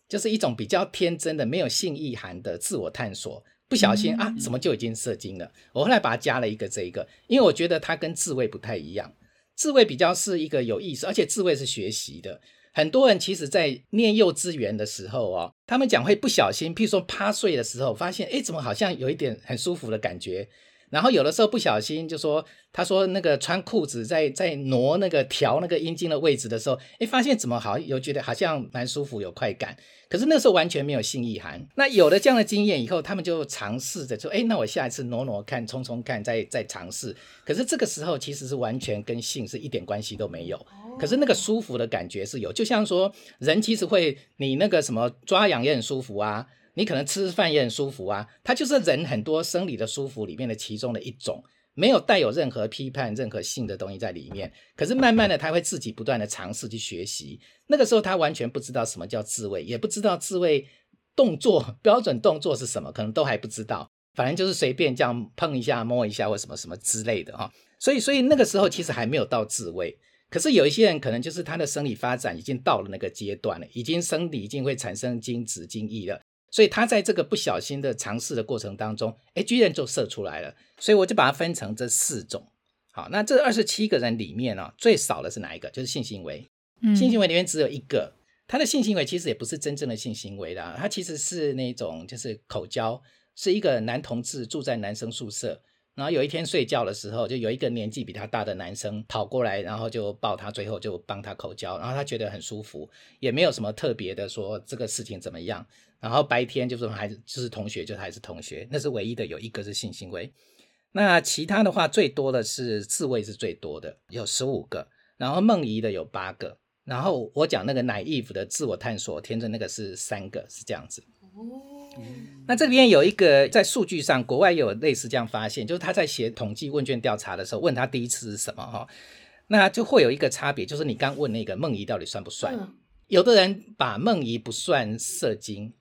S2: 就是一种比较天真的、没有性意涵的自我探索。不小心啊，怎么就已经射精了？我后来把它加了一个这一个，因为我觉得它跟自慰不太一样，自慰比较是一个有意思，而且自慰是学习的。很多人其实，在念幼稚园的时候哦，他们讲会不小心，譬如说趴睡的时候，发现哎，怎么好像有一点很舒服的感觉。然后有的时候不小心就说，他说那个穿裤子在在挪那个调那个阴茎的位置的时候，诶，发现怎么好像有觉得好像蛮舒服有快感，可是那时候完全没有性意涵。那有了这样的经验以后，他们就尝试着说，哎，那我下一次挪挪看，冲冲看，再再尝试。可是这个时候其实是完全跟性是一点关系都没有。可是那个舒服的感觉是有，就像说人其实会你那个什么抓痒也很舒服啊。你可能吃饭也很舒服啊，它就是人很多生理的舒服里面的其中的一种，没有带有任何批判、任何性的东西在里面。可是慢慢的，他会自己不断的尝试去学习。那个时候他完全不知道什么叫自慰，也不知道自慰动作标准动作是什么，可能都还不知道。反正就是随便这样碰一下、摸一下或什么什么之类的哈。所以，所以那个时候其实还没有到自慰。可是有一些人可能就是他的生理发展已经到了那个阶段了，已经生理已经会产生精子、精液了。所以他在这个不小心的尝试的过程当中，哎，居然就射出来了。所以我就把它分成这四种。好，那这二十七个人里面呢、哦，最少的是哪一个？就是性行为。性行为里面只有一个，他的性行为其实也不是真正的性行为啦，他其实是那种就是口交，是一个男同志住在男生宿舍，然后有一天睡觉的时候，就有一个年纪比他大的男生跑过来，然后就抱他，最后就帮他口交，然后他觉得很舒服，也没有什么特别的说这个事情怎么样。然后白天就是还是就是同学，就还是同学，那是唯一的有一个是性行为。那其他的话，最多的是自慰是最多的，有十五个，然后梦遗的有八个，然后我讲那个 naive 的自我探索天真那个是三个，是这样子。哦，那这边有一个在数据上，国外有类似这样发现，就是他在写统计问卷调查的时候，问他第一次是什么哈，那就会有一个差别，就是你刚问那个梦遗到底算不算？嗯、有的人把梦遗不算射精。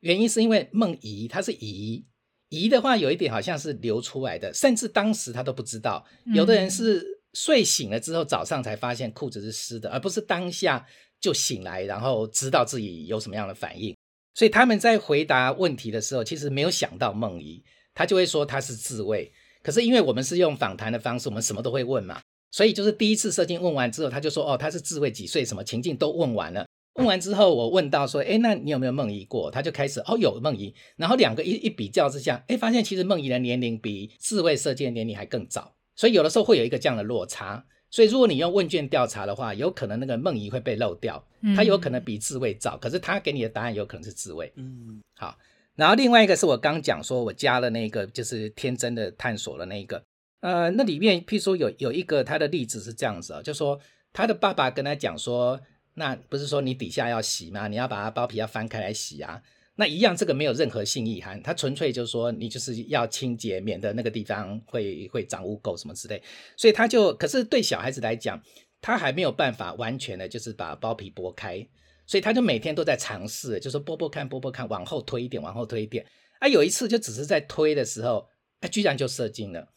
S2: 原因是因为梦遗，它是遗遗的话，有一点好像是流出来的，甚至当时他都不知道。有的人是睡醒了之后，早上才发现裤子是湿的，而不是当下就醒来，然后知道自己有什么样的反应。所以他们在回答问题的时候，其实没有想到梦遗，他就会说他是自慰。可是因为我们是用访谈的方式，我们什么都会问嘛，所以就是第一次射精问完之后，他就说哦，他是自慰，几岁，什么情境都问完了。问完之后，我问到说：“哎，那你有没有梦遗过？”他就开始哦，有梦遗。然后两个一一比较之下，哎，发现其实梦遗的年龄比自慰射精的年龄还更早。所以有的时候会有一个这样的落差。所以如果你用问卷调查的话，有可能那个梦遗会被漏掉，他有可能比自慰早，可是他给你的答案有可能是自慰。嗯，好。然后另外一个是我刚讲说，我加了那个就是天真的探索的那个，呃，那里面譬如说有有一个他的例子是这样子啊，就说他的爸爸跟他讲说。那不是说你底下要洗吗？你要把它包皮要翻开来洗啊。那一样，这个没有任何性意涵，它纯粹就是说你就是要清洁，免得那个地方会会长污垢什么之类。所以他就，可是对小孩子来讲，他还没有办法完全的，就是把包皮剥开，所以他就每天都在尝试，就是剥剥看，剥剥看，往后推一点，往后推一点。啊，有一次就只是在推的时候，他居然就射精了。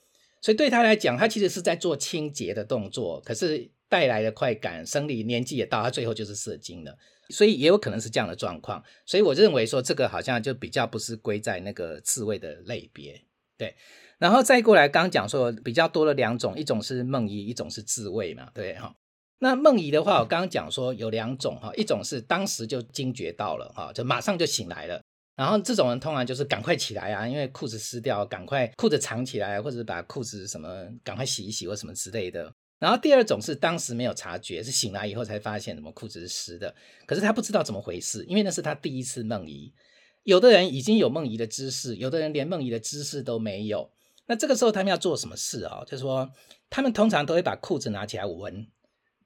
S2: 所以对他来讲，他其实是在做清洁的动作，可是。带来的快感，生理年纪也到，他最后就是射精了，所以也有可能是这样的状况。所以我认为说这个好像就比较不是归在那个自慰的类别，对。然后再过来，刚讲说比较多了两种，一种是梦遗，一种是自慰嘛，对哈。那梦遗的话，我刚刚讲说有两种哈，一种是当时就惊觉到了哈，就马上就醒来了。然后这种人通常就是赶快起来啊，因为裤子湿掉，赶快裤子藏起来，或者把裤子什么赶快洗一洗或什么之类的。然后第二种是当时没有察觉，是醒来以后才发现什么裤子是湿的，可是他不知道怎么回事，因为那是他第一次梦遗。有的人已经有梦遗的知识，有的人连梦遗的知识都没有。那这个时候他们要做什么事啊？就是说，他们通常都会把裤子拿起来闻，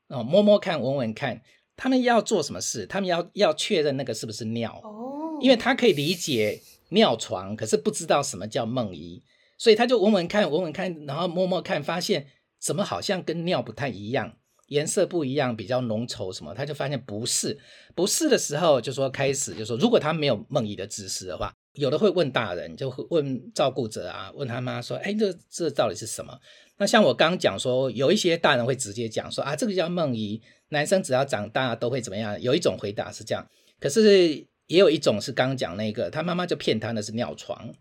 S2: 哦，摸摸看，闻闻看。他们要做什么事？他们要要确认那个是不是尿哦，因为他可以理解尿床，可是不知道什么叫梦遗，所以他就闻闻看，闻闻看，然后摸摸看，发现。怎么好像跟尿不太一样，颜色不一样，比较浓稠什么？他就发现不是，不是的时候就说开始就说，如果他没有梦遗的知识的话，有的会问大人，就会问照顾者啊，问他妈说，哎，这这到底是什么？那像我刚刚讲说，有一些大人会直接讲说啊，这个叫梦遗，男生只要长大都会怎么样？有一种回答是这样，可是也有一种是刚刚讲那个，他妈妈就骗他那是尿床。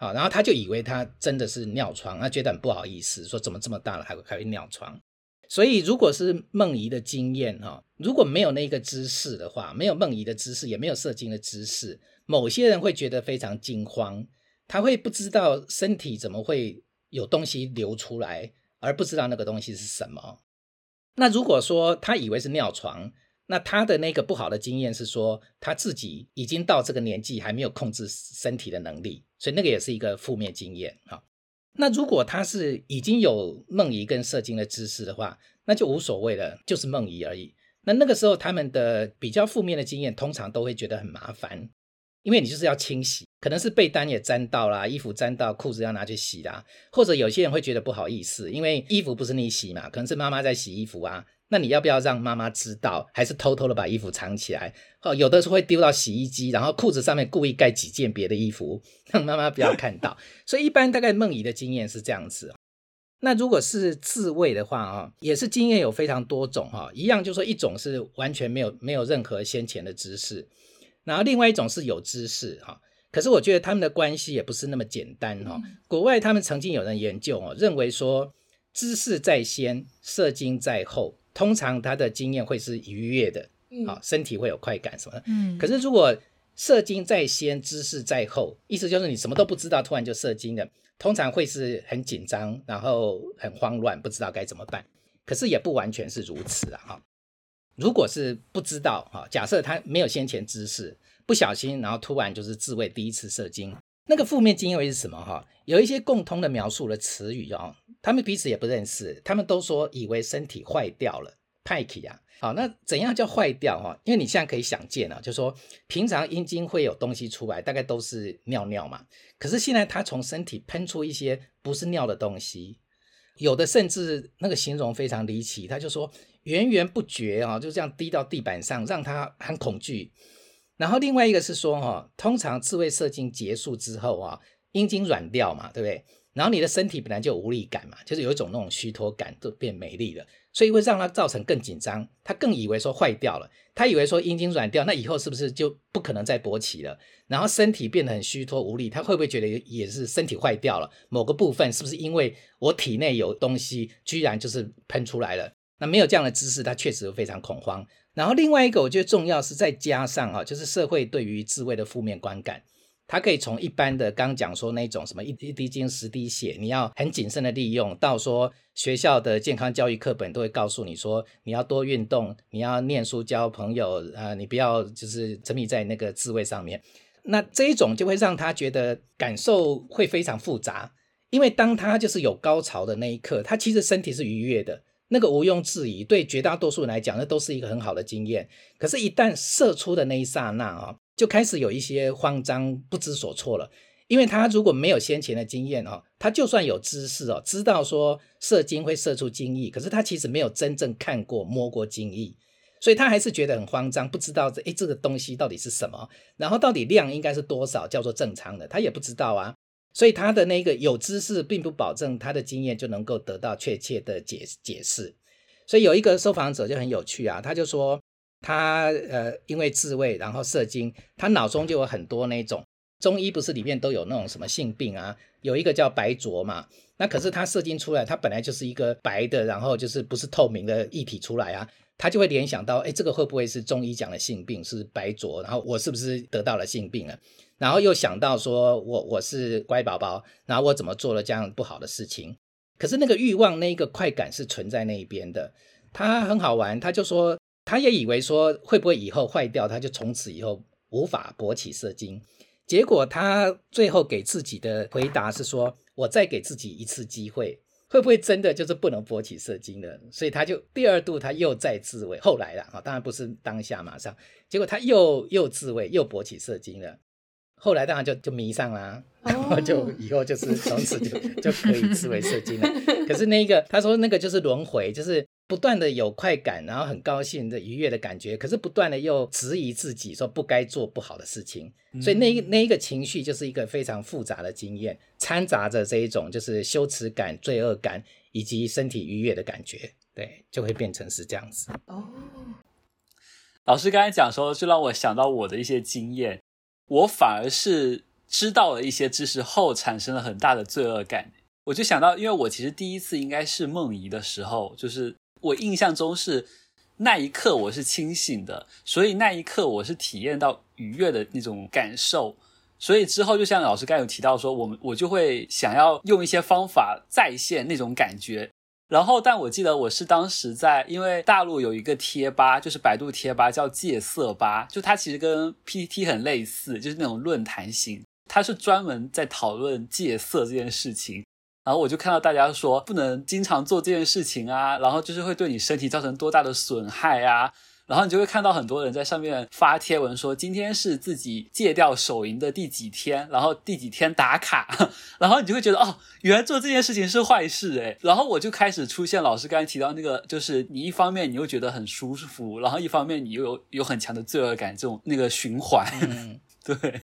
S2: 好，然后他就以为他真的是尿床，他觉得很不好意思，说怎么这么大了还会还会尿床。所以如果是梦遗的经验哈，如果没有那个知识的话，没有梦遗的知识，也没有射精的知识，某些人会觉得非常惊慌，他会不知道身体怎么会有东西流出来，而不知道那个东西是什么。那如果说他以为是尿床，那他的那个不好的经验是说，他自己已经到这个年纪还没有控制身体的能力，所以那个也是一个负面经验。哈，那如果他是已经有梦遗跟射精的知识的话，那就无所谓了，就是梦遗而已。那那个时候他们的比较负面的经验，通常都会觉得很麻烦，因为你就是要清洗，可能是被单也沾到啦，衣服沾到，裤子要拿去洗啦，或者有些人会觉得不好意思，因为衣服不是你洗嘛，可能是妈妈在洗衣服啊。那你要不要让妈妈知道，还是偷偷的把衣服藏起来？哦，有的时候会丢到洗衣机，然后裤子上面故意盖几件别的衣服，让妈妈不要看到。所以一般大概梦遗的经验是这样子。那如果是自慰的话啊，也是经验有非常多种哈。一样就是说，一种是完全没有没有任何先前的知识，然后另外一种是有知识哈。可是我觉得他们的关系也不是那么简单哈。国外他们曾经有人研究哦，认为说知识在先，射精在后，通常他的经验会是愉悦的，好，身体会有快感什么的。嗯。可是如果射精在先，知识在后，意思就是你什么都不知道，突然就射精了，通常会是很紧张，然后很慌乱，不知道该怎么办。可是也不完全是如此啊哈。如果是不知道哈，假设他没有先前知识。不小心，然后突然就是自慰第一次射精，那个负面经验会是什么？哈，有一些共通的描述的词语哦，他们彼此也不认识，他们都说以为身体坏掉了，派气啊。好，那怎样叫坏掉？哈，因为你现在可以想见啊，就是说平常阴茎会有东西出来，大概都是尿尿嘛。可是现在他从身体喷出一些不是尿的东西，有的甚至那个形容非常离奇，他就说源源不绝啊，就这样滴到地板上，让他很恐惧。然后另外一个是说，哈，通常自慰射精结束之后啊，阴茎软掉嘛，对不对？然后你的身体本来就有无力感嘛，就是有一种那种虚脱感，都变没力了，所以会让它造成更紧张。他更以为说坏掉了，他以为说阴茎软掉，那以后是不是就不可能再勃起了？然后身体变得很虚脱无力，他会不会觉得也是身体坏掉了？某个部分是不是因为我体内有东西，居然就是喷出来了？那没有这样的知识，他确实非常恐慌。然后另外一个我觉得重要是再加上啊，就是社会对于自慰的负面观感，它可以从一般的刚讲说那种什么一一滴精十滴血，你要很谨慎的利用，到说学校的健康教育课本都会告诉你说你要多运动，你要念书交朋友啊，你不要就是沉迷在那个自慰上面。那这一种就会让他觉得感受会非常复杂，因为当他就是有高潮的那一刻，他其实身体是愉悦的。那个毋庸置疑，对绝大多数人来讲，那都是一个很好的经验。可是，一旦射出的那一刹那啊，就开始有一些慌张、不知所措了。因为他如果没有先前的经验哦，他就算有知识哦，知道说射精会射出精液，可是他其实没有真正看过、摸过精液，所以他还是觉得很慌张，不知道这诶这个东西到底是什么，然后到底量应该是多少叫做正常的，他也不知道啊。所以他的那个有知识，并不保证他的经验就能够得到确切的解解释。所以有一个受访者就很有趣啊，他就说他呃因为自慰然后射精，他脑中就有很多那种中医不是里面都有那种什么性病啊，有一个叫白浊嘛，那可是他射精出来，他本来就是一个白的，然后就是不是透明的液体出来啊，他就会联想到，哎，这个会不会是中医讲的性病是白浊，然后我是不是得到了性病了？然后又想到说，我我是乖宝宝，然后我怎么做了这样不好的事情？可是那个欲望，那个快感是存在那一边的。他很好玩，他就说，他也以为说会不会以后坏掉，他就从此以后无法勃起射精。结果他最后给自己的回答是说，我再给自己一次机会，会不会真的就是不能勃起射精了？所以他就第二度他又再自慰，后来了啊，当然不是当下马上。结果他又又自慰，又勃起射精了。后来当然就就迷上了，啊，然后就以后就是从此就 就可以自慰射精了。可是那个他说那个就是轮回，就是不断的有快感，然后很高兴的愉悦的感觉，可是不断的又质疑自己说不该做不好的事情，所以那一那一个情绪就是一个非常复杂的经验，掺杂着这一种就是羞耻感、罪恶感以及身体愉悦的感觉，对，就会变成是这样子。哦，
S3: 老师刚才讲说，就让我想到我的一些经验。我反而是知道了一些知识后，产生了很大的罪恶感。我就想到，因为我其实第一次应该是梦遗的时候，就是我印象中是那一刻我是清醒的，所以那一刻我是体验到愉悦的那种感受。所以之后，就像老师刚有提到说，我们我就会想要用一些方法再现那种感觉。然后，但我记得我是当时在，因为大陆有一个贴吧，就是百度贴吧，叫戒色吧，就它其实跟 PPT 很类似，就是那种论坛型，它是专门在讨论戒色这件事情。然后我就看到大家说不能经常做这件事情啊，然后就是会对你身体造成多大的损害啊。然后你就会看到很多人在上面发贴文说，今天是自己戒掉手淫的第几天，然后第几天打卡，然后你就会觉得哦，原来做这件事情是坏事诶。然后我就开始出现老师刚才提到那个，就是你一方面你又觉得很舒服，然后一方面你又有有很强的罪恶感，这种那个循环。嗯，对。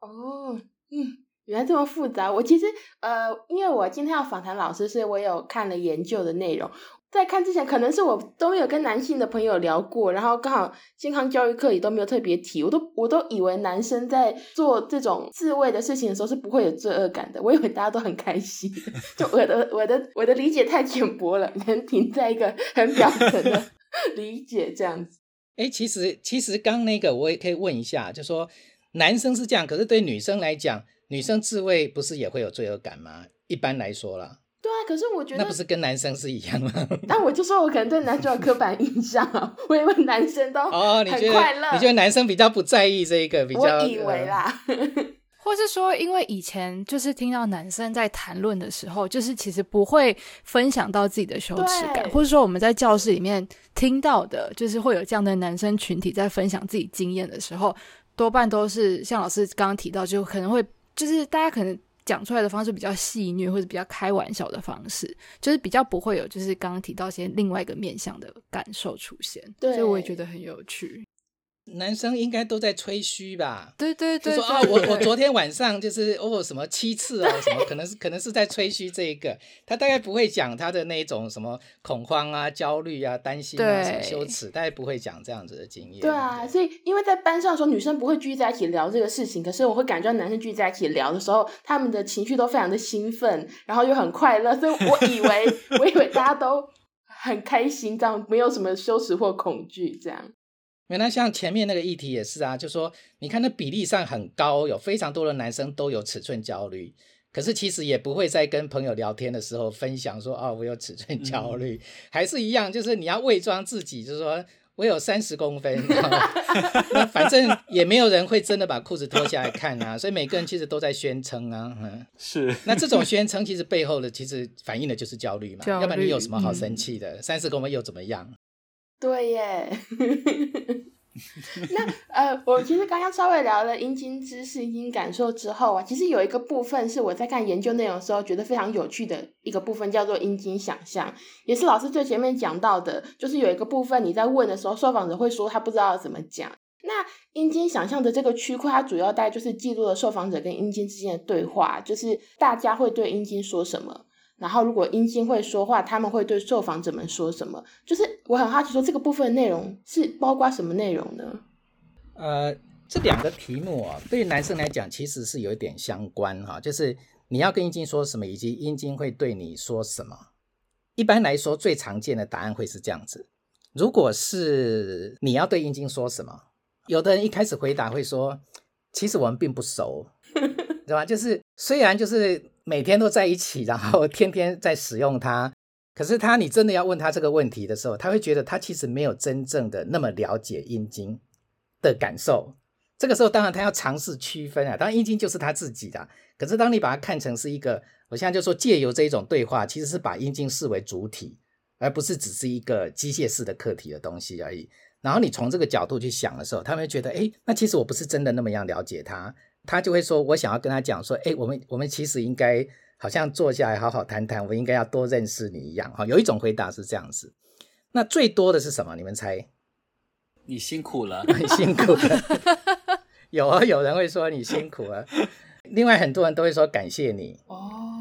S1: 哦，嗯，原来这么复杂。我其实呃，因为我今天要访谈老师，所以我有看了研究的内容。在看之前，可能是我都没有跟男性的朋友聊过，然后刚好健康教育课也都没有特别提，我都我都以为男生在做这种自慰的事情的时候是不会有罪恶感的，我以为大家都很开心。就我的我的我的理解太浅薄了，能停在一个很表层的 理解这样子。
S2: 哎，其实其实刚那个我也可以问一下，就说男生是这样，可是对女生来讲，女生自慰不是也会有罪恶感吗？一般来说啦。
S1: 对啊，可是我觉得
S2: 那不是跟男生是一样吗？
S1: 但我就说，我可能对男主有刻板印象啊，我以为男生都哦，
S2: 你觉得你觉得男生比较不在意这一个？比较
S1: 我以为啦，
S4: 或是说，因为以前就是听到男生在谈论的时候，就是其实不会分享到自己的羞耻感，或者说我们在教室里面听到的，就是会有这样的男生群体在分享自己经验的时候，多半都是像老师刚刚提到，就可能会就是大家可能。讲出来的方式比较戏谑，或者比较开玩笑的方式，就是比较不会有，就是刚刚提到一些另外一个面向的感受出现，对，所以我也觉得很有趣。
S2: 男生应该都在吹嘘吧？
S4: 对对对，
S2: 就说啊，我我昨天晚上就是哦什么七次啊什么，可能是可能是在吹嘘这一个，他大概不会讲他的那种什么恐慌啊、焦虑啊、担心啊、什么羞耻，大概不会讲这样子的经验。
S1: 对啊，所以因为在班上的时候，女生不会聚在一起聊这个事情，可是我会感觉到男生聚在一起聊的时候，他们的情绪都非常的兴奋，然后又很快乐，所以我以为 我以为大家都很开心，这样没有什么羞耻或恐惧这样。
S2: 原来像前面那个议题也是啊，就说你看那比例上很高，有非常多的男生都有尺寸焦虑，可是其实也不会在跟朋友聊天的时候分享说哦，我有尺寸焦虑，嗯、还是一样，就是你要伪装自己，就是说我有三十公分，那反正也没有人会真的把裤子脱下来看啊，所以每个人其实都在宣称啊，嗯，
S3: 是，
S2: 那这种宣称其实背后的其实反映的就是焦虑嘛，虑，要不然你有什么好生气的？三十公分又怎么样？
S1: 对耶，那呃，我其实刚刚稍微聊了阴茎知识、阴茎感受之后啊，其实有一个部分是我在看研究内容的时候觉得非常有趣的一个部分，叫做阴茎想象，也是老师最前面讲到的，就是有一个部分你在问的时候，受访者会说他不知道怎么讲。那阴茎想象的这个区块，它主要大概就是记录了受访者跟阴茎之间的对话，就是大家会对阴茎说什么。然后，如果阴茎会说话，他们会对受访者们说什么？就是我很好奇，说这个部分的内容是包括什么内容呢？
S2: 呃，这两个题目啊，对于男生来讲，其实是有一点相关哈。就是你要跟阴茎说什么，以及阴茎会对你说什么。一般来说，最常见的答案会是这样子：如果是你要对阴茎说什么，有的人一开始回答会说，其实我们并不熟，对吧？就是虽然就是。每天都在一起，然后天天在使用它。可是他，你真的要问他这个问题的时候，他会觉得他其实没有真正的那么了解阴茎的感受。这个时候，当然他要尝试区分啊。当然，阴茎就是他自己的。可是，当你把它看成是一个，我现在就说借由这一种对话，其实是把阴茎视为主体，而不是只是一个机械式的客体的东西而已。然后你从这个角度去想的时候，他们会觉得，哎，那其实我不是真的那么样了解他。他就会说：“我想要跟他讲说，哎，我们我们其实应该好像坐下来好好谈谈，我应该要多认识你一样。”哈，有一种回答是这样子。那最多的是什么？你们猜？
S3: 你辛苦了，
S2: 你辛苦了。有啊，有人会说你辛苦了。另外很多人都会说感谢你。哦。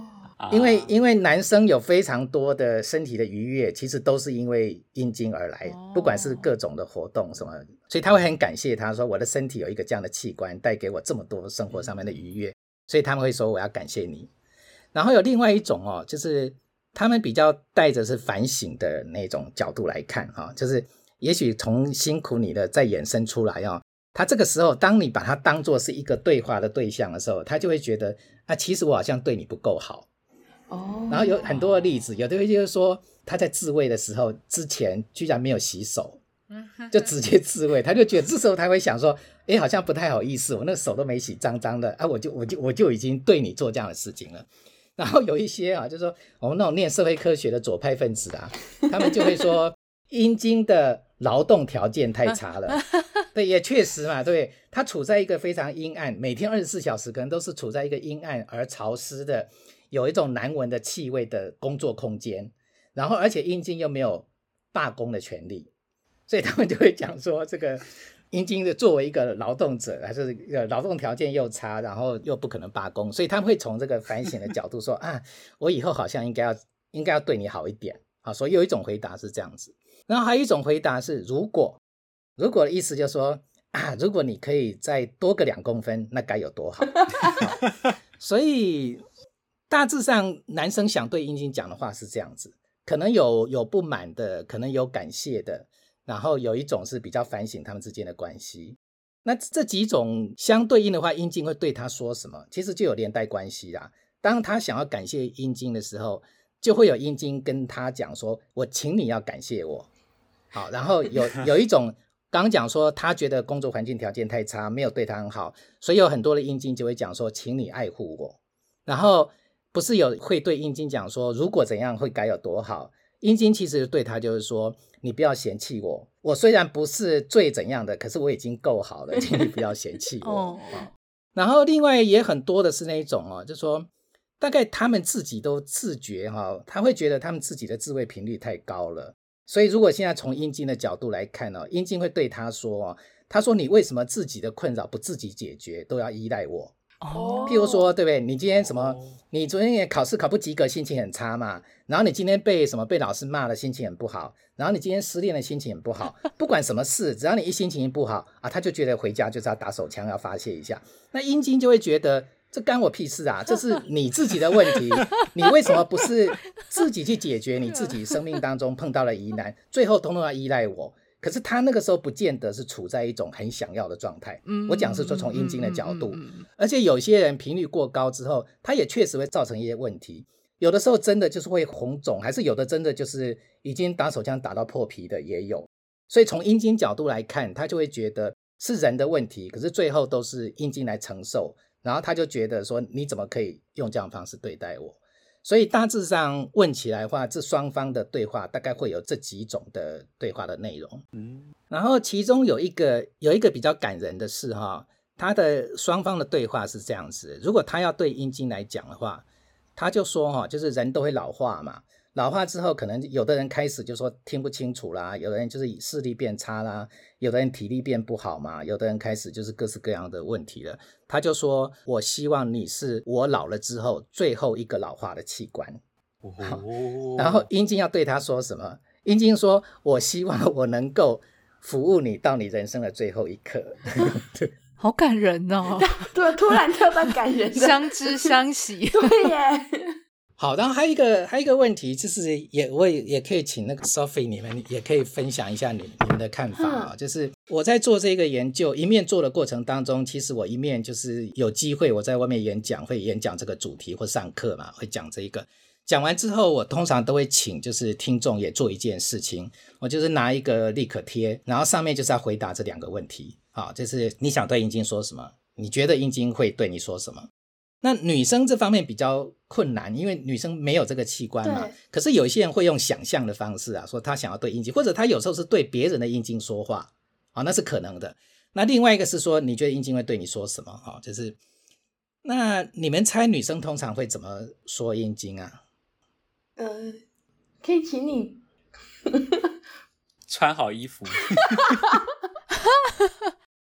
S2: 因为因为男生有非常多的身体的愉悦，其实都是因为阴茎而来，不管是各种的活动什么，所以他会很感谢他说，我的身体有一个这样的器官带给我这么多生活上面的愉悦，所以他们会说我要感谢你。然后有另外一种哦，就是他们比较带着是反省的那种角度来看哈，就是也许从辛苦你的再衍生出来哦，他这个时候当你把他当做是一个对话的对象的时候，他就会觉得啊，其实我好像对你不够好。哦，然后有很多的例子，有的人就是说他在自慰的时候之前居然没有洗手，就直接自慰，他就觉得这时候他会想说，哎，好像不太好意思，我那个手都没洗，脏脏的啊，我就我就我就已经对你做这样的事情了。然后有一些啊，就是说我们那种念社会科学的左派分子啊，他们就会说阴茎的劳动条件太差了，对，也确实嘛，对，他处在一个非常阴暗，每天二十四小时可能都是处在一个阴暗而潮湿的。有一种难闻的气味的工作空间，然后而且阴茎又没有罢工的权利，所以他们就会讲说，这个阴茎的作为一个劳动者，还是呃劳动条件又差，然后又不可能罢工，所以他们会从这个反省的角度说 啊，我以后好像应该要应该要对你好一点啊。所以有一种回答是这样子，然后还有一种回答是如果如果的意思就是说啊，如果你可以再多个两公分，那该有多好。所以大致上男生想对阴茎讲的话是这样子，可能有有不满的，可能有感谢的。然后有一种是比较反省他们之间的关系，那这几种相对应的话，阴茎会对他说什么？其实就有连带关系啦。当他想要感谢阴茎的时候，就会有阴茎跟他讲说：“我请你要感谢我。”好，然后有有一种刚讲说他觉得工作环境条件太差，没有对他很好，所以有很多的阴茎就会讲说：“请你爱护我。”然后不是有会对阴茎讲说：“如果怎样会该有多好。”阴茎其实对他就是说，你不要嫌弃我，我虽然不是最怎样的，可是我已经够好了，请你不要嫌弃我。哦。然后另外也很多的是那一种哦，就是说大概他们自己都自觉哈，他会觉得他们自己的自慰频率太高了，所以如果现在从阴茎的角度来看呢，阴茎会对他说，他说你为什么自己的困扰不自己解决，都要依赖我。哦，譬如说，对不对？你今天什么？你昨天也考试考不及格，心情很差嘛。然后你今天被什么被老师骂了，心情很不好。然后你今天失恋了，心情很不好。不管什么事，只要你一心情不好啊，他就觉得回家就是要打手枪，要发泄一下。那阴茎就会觉得这干我屁事啊，这是你自己的问题。你为什么不是自己去解决你自己生命当中碰到了疑难，最后通通要依赖我？可是他那个时候不见得是处在一种很想要的状态。嗯，我讲是说从阴茎的角度，而且有些人频率过高之后，他也确实会造成一些问题。有的时候真的就是会红肿，还是有的真的就是已经打手枪打到破皮的也有。所以从阴茎角度来看，他就会觉得是人的问题，可是最后都是阴茎来承受。然后他就觉得说，你怎么可以用这样的方式对待我？所以大致上问起来的话，这双方的对话大概会有这几种的对话的内容。嗯，然后其中有一个有一个比较感人的是哈，他的双方的对话是这样子：如果他要对阴茎来讲的话，他就说哈，就是人都会老化嘛。老化之后，可能有的人开始就说听不清楚啦，有的人就是视力变差啦，有的人体力变不好嘛，有的人开始就是各式各样的问题了。他就说：“我希望你是我老了之后最后一个老化的器官。”哦，然后阴茎要对他说什么？阴茎说：“我希望我能够服务你到你人生的最后一刻。”
S4: 好感人哦！
S1: 对，突然跳到感人，
S4: 相知相惜。
S1: 对耶。
S2: 好，然后还有一个还有一个问题，就是也我也也可以请那个 Sophie 你们也可以分享一下你你们的看法啊。就是我在做这个研究，一面做的过程当中，其实我一面就是有机会我在外面演讲，会演讲这个主题或上课嘛，会讲这一个。讲完之后，我通常都会请就是听众也做一件事情，我就是拿一个立可贴，然后上面就是要回答这两个问题。好，就是你想对阴茎说什么？你觉得阴茎会对你说什么？那女生这方面比较困难，因为女生没有这个器官嘛。可是有一些人会用想象的方式啊，说他想要对阴茎，或者他有时候是对别人的阴茎说话，啊，那是可能的。那另外一个是说，你觉得阴茎会对你说什么？哈，就是那你们猜女生通常会怎么说阴茎啊？
S1: 呃，可以请你
S3: 穿好衣服。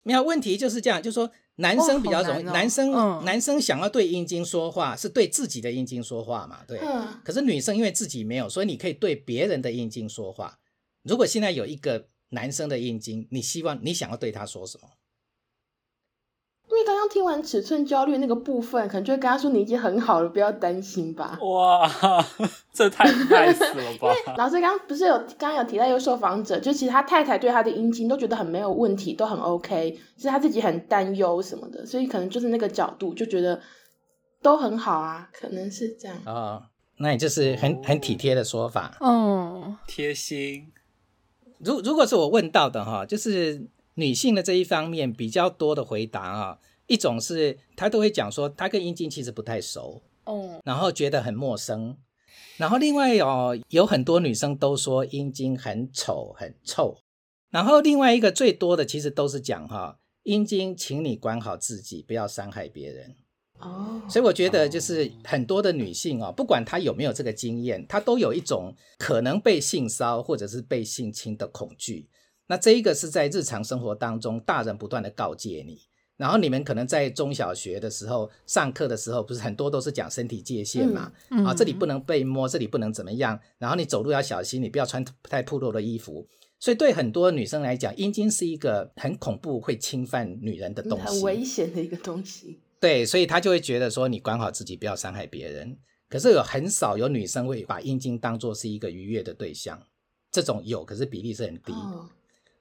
S2: 没有问题，就是这样，就是说。男生比较容易，哦哦、男生、嗯、男生想要对阴茎说话，是对自己的阴茎说话嘛？对。嗯、可是女生因为自己没有，所以你可以对别人的阴茎说话。如果现在有一个男生的阴茎，你希望你想要对他说什么？
S1: 因为刚刚听完尺寸焦虑那个部分，可能就会跟他说：“你已经很好了，不要担心吧。”
S3: 哇，这太 nice 了吧！
S1: 老师刚刚不是有刚刚有提到一个受访者，就其实他太太对他的阴茎都觉得很没有问题，都很 OK，是他自己很担忧什么的，所以可能就是那个角度就觉得都很好啊，可能是这样啊、
S2: 哦。那也就是很很体贴的说法，
S4: 嗯，
S3: 贴心。
S2: 如如果是我问到的哈，就是。女性的这一方面比较多的回答啊，一种是她都会讲说她跟阴茎其实不太熟，哦，然后觉得很陌生，然后另外哦，有很多女生都说阴茎很丑很臭，然后另外一个最多的其实都是讲哈，阴茎，请你管好自己，不要伤害别人，哦，所以我觉得就是很多的女性哦，不管她有没有这个经验，她都有一种可能被性骚或者是被性侵的恐惧。那这一个是在日常生活当中，大人不断的告诫你。然后你们可能在中小学的时候上课的时候，不是很多都是讲身体界限嘛？嗯嗯、啊，这里不能被摸，这里不能怎么样。然后你走路要小心，你不要穿太暴露的衣服。所以对很多女生来讲，阴茎是一个很恐怖、会侵犯女人的东西，
S1: 很危险的一个东西。
S2: 对，所以她就会觉得说，你管好自己，不要伤害别人。可是有很少有女生会把阴茎当做是一个愉悦的对象，这种有，可是比例是很低。哦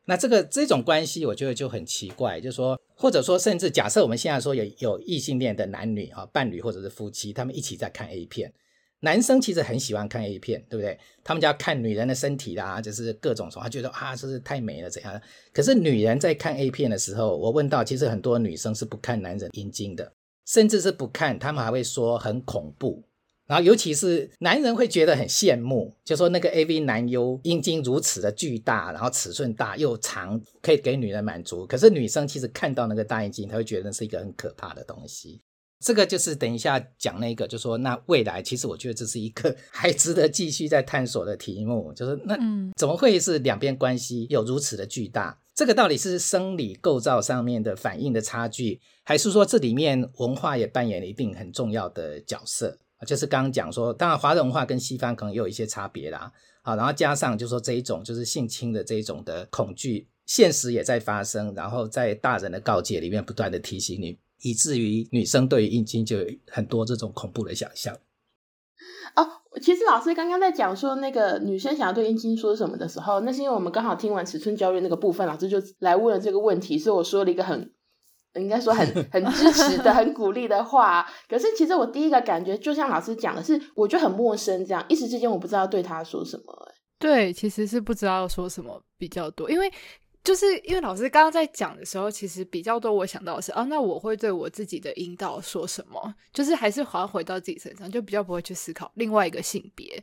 S2: 那这个这种关系，我觉得就很奇怪，就是说，或者说，甚至假设我们现在说有有异性恋的男女啊，伴侣或者是夫妻，他们一起在看 A 片，男生其实很喜欢看 A 片，对不对？他们就要看女人的身体啦，就是各种什么，他觉得啊，这是太美了怎样？可是女人在看 A 片的时候，我问到，其实很多女生是不看男人阴茎的，甚至是不看，他们还会说很恐怖。然后，尤其是男人会觉得很羡慕，就说那个 AV 男优阴茎如此的巨大，然后尺寸大又长，可以给女人满足。可是女生其实看到那个大阴茎，她会觉得是一个很可怕的东西。这个就是等一下讲那个，就说那未来其实我觉得这是一个还值得继续再探索的题目，就是那怎么会是两边关系有如此的巨大？这个到底是生理构造上面的反应的差距，还是说这里面文化也扮演了一定很重要的角色？就是刚刚讲说，当然华人文化跟西方可能也有一些差别啦，好，然后加上就是说这一种就是性侵的这一种的恐惧，现实也在发生，然后在大人的告诫里面不断的提醒你，以至于女生对于阴茎就有很多这种恐怖的想象。
S1: 哦，其实老师刚刚在讲说那个女生想要对阴茎说什么的时候，那是因为我们刚好听完尺寸教育那个部分，老师就来问了这个问题，所以我说了一个很。应该说很很支持的、很鼓励的话，可是其实我第一个感觉，就像老师讲的是，我就很陌生，这样一时之间我不知道对他说什么。
S4: 对，其实是不知道说什么比较多，因为就是因为老师刚刚在讲的时候，其实比较多我想到的是，啊，那我会对我自己的阴道说什么？就是还是好像回到自己身上，就比较不会去思考另外一个性别，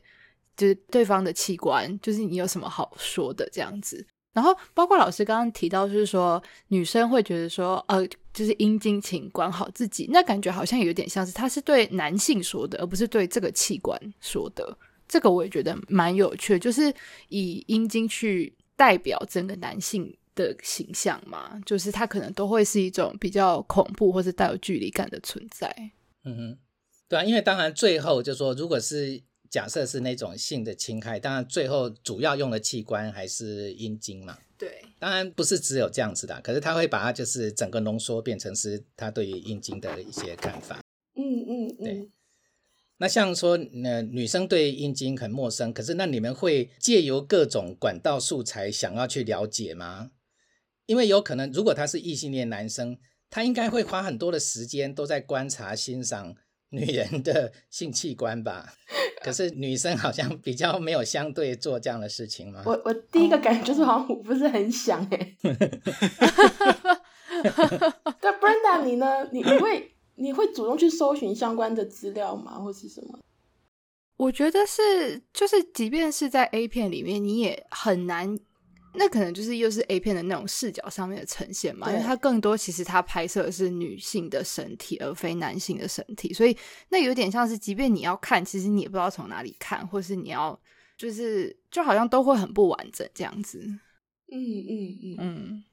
S4: 就是对方的器官，就是你有什么好说的这样子。然后，包括老师刚刚提到，就是说女生会觉得说，呃，就是阴茎，请管好自己，那感觉好像有点像是他是对男性说的，而不是对这个器官说的。这个我也觉得蛮有趣的，就是以阴茎去代表整个男性的形象嘛，就是他可能都会是一种比较恐怖或者带有距离感的存在。
S2: 嗯哼，对啊，因为当然最后就说，如果是。假设是那种性的侵害，当然最后主要用的器官还是阴茎嘛。
S4: 对，
S2: 当然不是只有这样子的，可是他会把它就是整个浓缩变成是他对于阴茎的一些看法。
S1: 嗯嗯嗯。
S2: 对。那像说，呃，女生对阴茎很陌生，可是那你们会借由各种管道素材想要去了解吗？因为有可能，如果他是异性恋男生，他应该会花很多的时间都在观察欣赏。女人的性器官吧，可是女生好像比较没有相对做这样的事情吗。
S1: 我我第一个感觉就是好像我不是很想哎。那，Brenda，你呢？你你会你会主动去搜寻相关的资料吗？或是什么？
S4: 我觉得是，就是即便是在 A 片里面，你也很难。那可能就是又是 A 片的那种视角上面的呈现嘛，因为它更多其实它拍摄的是女性的身体，而非男性的身体，所以那有点像是，即便你要看，其实你也不知道从哪里看，或是你要就是就好像都会很不完整这样子。
S1: 嗯嗯嗯嗯。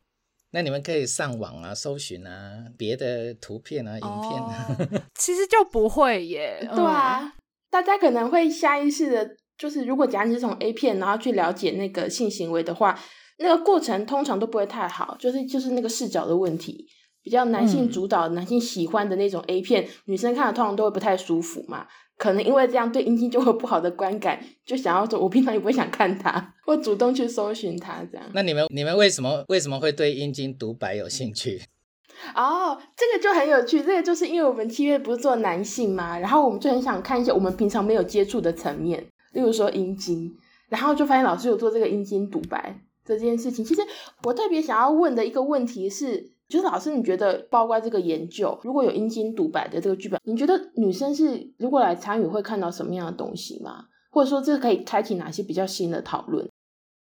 S2: 那你们可以上网啊，搜寻啊，别的图片啊，影片啊。
S4: 哦、其实就不会耶。
S1: 对啊，大家可能会下意识的。就是如果假如是从 A 片然后去了解那个性行为的话，那个过程通常都不会太好，就是就是那个视角的问题，比较男性主导、男性喜欢的那种 A 片，女生看了通常都会不太舒服嘛。可能因为这样对阴茎就会有不好的观感，就想要说，我平常也不会想看它，或主动去搜寻它这样。
S2: 那你们你们为什么为什么会对阴茎独白有兴趣？
S1: 哦，这个就很有趣，这个就是因为我们七月不是做男性嘛，然后我们就很想看一些我们平常没有接触的层面。例如说阴茎，然后就发现老师有做这个阴茎独白这件事情。其实我特别想要问的一个问题是，就是老师，你觉得包括这个研究，如果有阴茎独白的这个剧本，你觉得女生是如果来参与会看到什么样的东西吗？或者说这可以开启哪些比较新的讨论？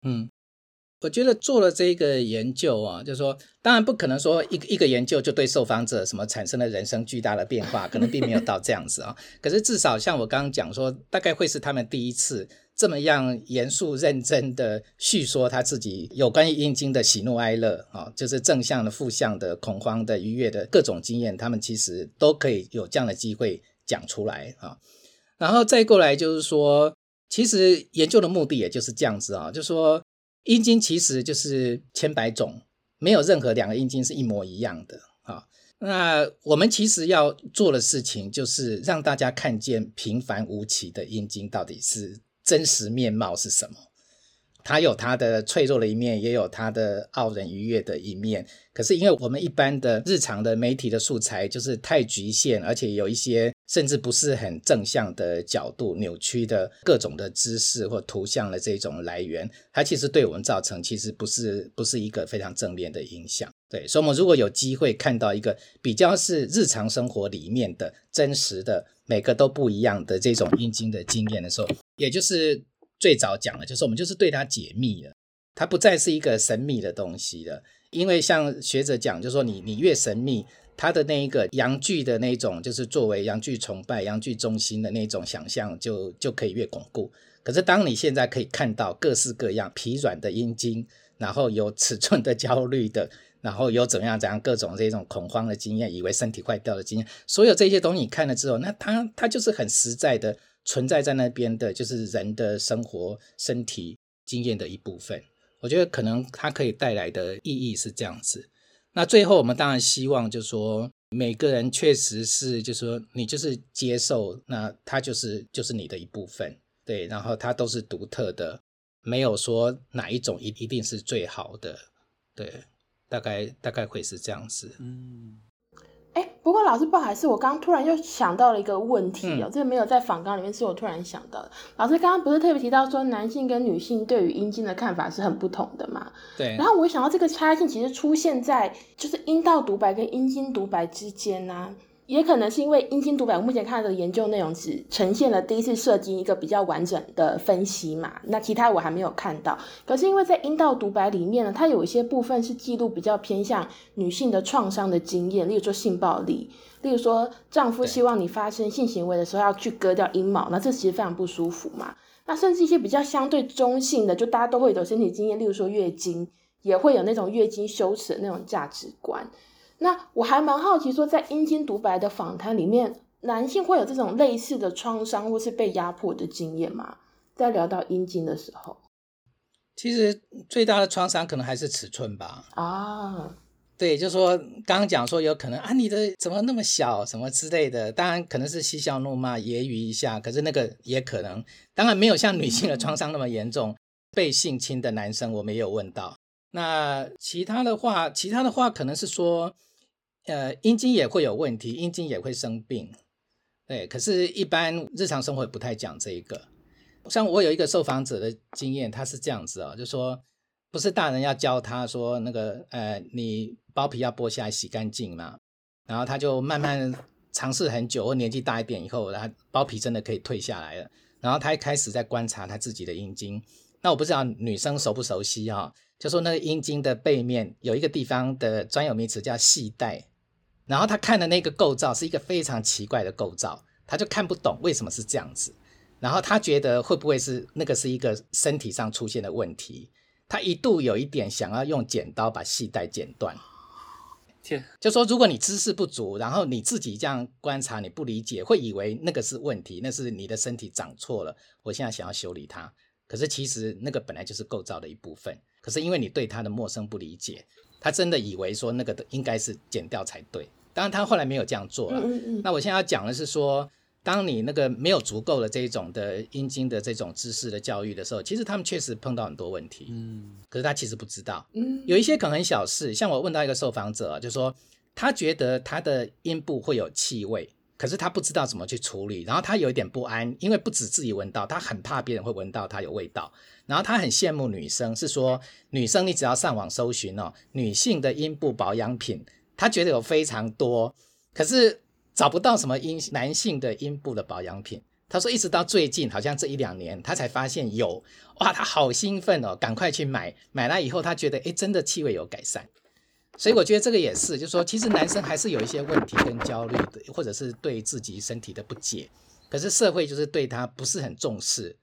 S2: 嗯。我觉得做了这个研究啊，就是说，当然不可能说一个一个研究就对受访者什么产生了人生巨大的变化，可能并没有到这样子啊。可是至少像我刚刚讲说，大概会是他们第一次这么样严肃认真的叙说他自己有关于阴茎的喜怒哀乐啊，就是正向的、负向的、恐慌的、愉悦的各种经验，他们其实都可以有这样的机会讲出来啊。然后再过来就是说，其实研究的目的也就是这样子啊，就是说阴茎其实就是千百种，没有任何两个阴茎是一模一样的啊。那我们其实要做的事情，就是让大家看见平凡无奇的阴茎到底是真实面貌是什么。它有它的脆弱的一面，也有它的傲人愉悦的一面。可是因为我们一般的日常的媒体的素材就是太局限，而且有一些甚至不是很正向的角度、扭曲的各种的知识或图像的这种来源，它其实对我们造成其实不是不是一个非常正面的影响。对，所以我们如果有机会看到一个比较是日常生活里面的真实的每个都不一样的这种阴茎的经验的时候，也就是。最早讲的就是我们就是对它解密了，它不再是一个神秘的东西了。因为像学者讲，就说你你越神秘，他的那一个阳具的那种，就是作为阳具崇拜、阳具中心的那种想象，就就可以越巩固。可是当你现在可以看到各式各样疲软的阴茎，然后有尺寸的焦虑的，然后有怎样怎样各种这种恐慌的经验，以为身体坏掉的经验，所有这些东西你看了之后，那它它就是很实在的。存在在那边的，就是人的生活、身体经验的一部分。我觉得可能它可以带来的意义是这样子。那最后，我们当然希望，就是说每个人确实是，就是说你就是接受，那他就是就是你的一部分，对。然后他都是独特的，没有说哪一种一一定是最好的，对。大概大概会是这样子，嗯。
S1: 哎，不过老师不好意思，我刚刚突然又想到了一个问题哦，嗯、这个没有在访纲里面，是我突然想到的。老师刚刚不是特别提到说男性跟女性对于阴茎的看法是很不同的嘛？
S2: 对。
S1: 然后我想到这个差异性其实出现在就是阴道独白跟阴茎独白之间呢、啊。也可能是因为阴茎独白，我目前看到的研究内容只呈现了第一次射精一个比较完整的分析嘛，那其他我还没有看到。可是因为在阴道独白里面呢，它有一些部分是记录比较偏向女性的创伤的经验，例如说性暴力，例如说丈夫希望你发生性行为的时候要去割掉阴毛，那这其实非常不舒服嘛。那甚至一些比较相对中性的，就大家都会有身体经验，例如说月经，也会有那种月经羞耻的那种价值观。那我还蛮好奇，说在阴茎独白的访谈里面，男性会有这种类似的创伤或是被压迫的经验吗？在聊到阴茎的时候，
S2: 其实最大的创伤可能还是尺寸吧。
S1: 啊，
S2: 对，就是说刚刚讲说有可能啊，你的怎么那么小，什么之类的，当然可能是嬉笑怒骂、揶揄一下，可是那个也可能，当然没有像女性的创伤那么严重。嗯、被性侵的男生我没有问到，那其他的话，其他的话可能是说。呃，阴茎也会有问题，阴茎也会生病，对。可是，一般日常生活不太讲这一个。像我有一个受访者的经验，他是这样子哦，就说不是大人要教他说那个，呃，你包皮要剥下来洗干净嘛，然后他就慢慢尝试很久，或年纪大一点以后，他包皮真的可以退下来了。然后他一开始在观察他自己的阴茎，那我不知道女生熟不熟悉哈、哦，就说那个阴茎的背面有一个地方的专有名词叫系带。然后他看的那个构造是一个非常奇怪的构造，他就看不懂为什么是这样子。然后他觉得会不会是那个是一个身体上出现的问题？他一度有一点想要用剪刀把系带剪断。天，就说如果你知识不足，然后你自己这样观察，你不理解，会以为那个是问题，那是你的身体长错了。我现在想要修理它，可是其实那个本来就是构造的一部分。可是因为你对它的陌生不理解。他真的以为说那个的应该是剪掉才对，当然他后来没有这样做了。嗯嗯。那我现在要讲的是说，当你那个没有足够的这种的阴茎的这种知识的教育的时候，其实他们确实碰到很多问题。嗯。可是他其实不知道。嗯。有一些可能很小事，像我问到一个受访者，就说他觉得他的阴部会有气味。可是他不知道怎么去处理，然后他有一点不安，因为不止自己闻到，他很怕别人会闻到他有味道。然后他很羡慕女生，是说女生你只要上网搜寻哦，女性的阴部保养品，他觉得有非常多，可是找不到什么阴男性的阴部的保养品。他说一直到最近，好像这一两年，他才发现有，哇，他好兴奋哦，赶快去买，买来以后他觉得，诶，真的气味有改善。所以我觉得这个也是，就是说，其实男生还是有一些问题跟焦虑的，或者是对自己身体的不解，可是社会就是对他不是很重视。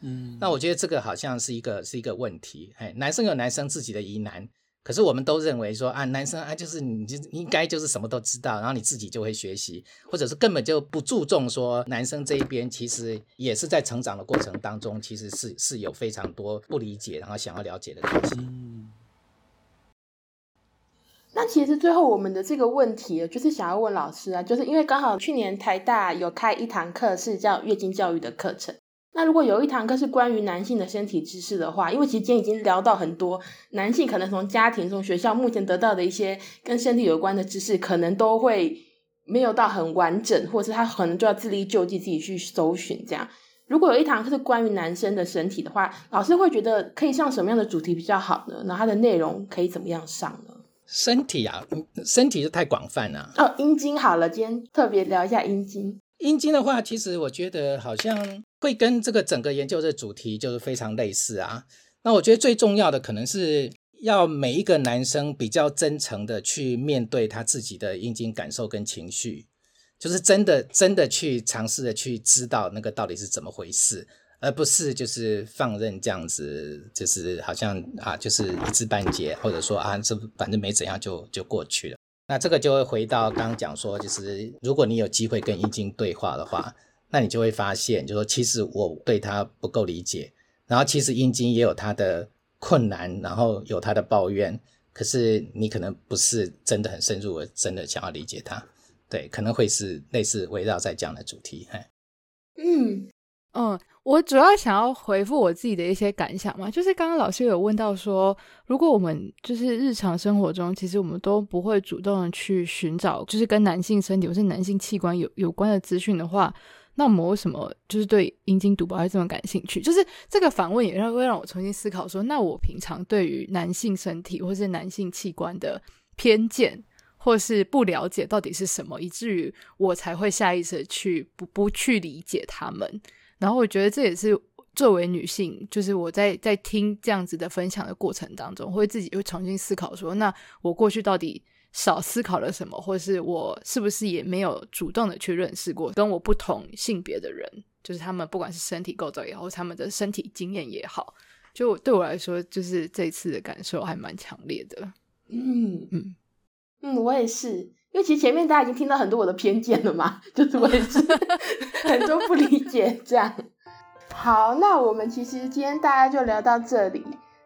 S2: 嗯，那我觉得这个好像是一个是一个问题。哎，男生有男生自己的疑难，可是我们都认为说啊，男生啊就是你就应该就是什么都知道，然后你自己就会学习，或者是根本就不注重说男生这一边其实也是在成长的过程当中，其实是是有非常多不理解，然后想要了解的东西。嗯
S1: 那其实最后我们的这个问题，就是想要问老师啊，就是因为刚好去年台大有开一堂课是叫月经教育的课程。那如果有一堂课是关于男性的身体知识的话，因为其实今天已经聊到很多男性可能从家庭、从学校目前得到的一些跟身体有关的知识，可能都会没有到很完整，或者是他可能就要自力救济，自己去搜寻这样。如果有一堂课是关于男生的身体的话，老师会觉得可以上什么样的主题比较好呢？然后它的内容可以怎么样上呢？
S2: 身体啊，身体是太广泛了。
S1: 哦，阴茎好了，今天特别聊一下阴茎。
S2: 阴茎的话，其实我觉得好像会跟这个整个研究的主题就是非常类似啊。那我觉得最重要的可能是要每一个男生比较真诚的去面对他自己的阴茎感受跟情绪，就是真的真的去尝试的去知道那个到底是怎么回事。而不是就是放任这样子，就是好像啊，就是一知半解，或者说啊，这反正没怎样就就过去了。那这个就会回到刚刚讲说，就是如果你有机会跟阴茎对话的话，那你就会发现，就说其实我对他不够理解，然后其实阴茎也有他的困难，然后有他的抱怨，可是你可能不是真的很深入，真的想要理解他。对，可能会是类似围绕在这样的主题。
S4: 嗯嗯。我主要想要回复我自己的一些感想嘛，就是刚刚老师有问到说，如果我们就是日常生活中，其实我们都不会主动的去寻找，就是跟男性身体或是男性器官有有关的资讯的话，那我们为什么就是对阴茎独白会这么感兴趣？就是这个反问也让会让我重新思考说，那我平常对于男性身体或是男性器官的偏见或是不了解到底是什么，以至于我才会下意识去不不去理解他们。然后我觉得这也是作为女性，就是我在在听这样子的分享的过程当中，会自己会重新思考说，那我过去到底少思考了什么，或是我是不是也没有主动的去认识过跟我不同性别的人，就是他们不管是身体构造也好，他们的身体经验也好，就对我来说，就是这次的感受还蛮强烈的。
S1: 嗯嗯嗯，我也是。因为其实前面大家已经听到很多我的偏见了嘛，就是我也是 很多不理解这样。好，那我们其实今天大家就聊到这里，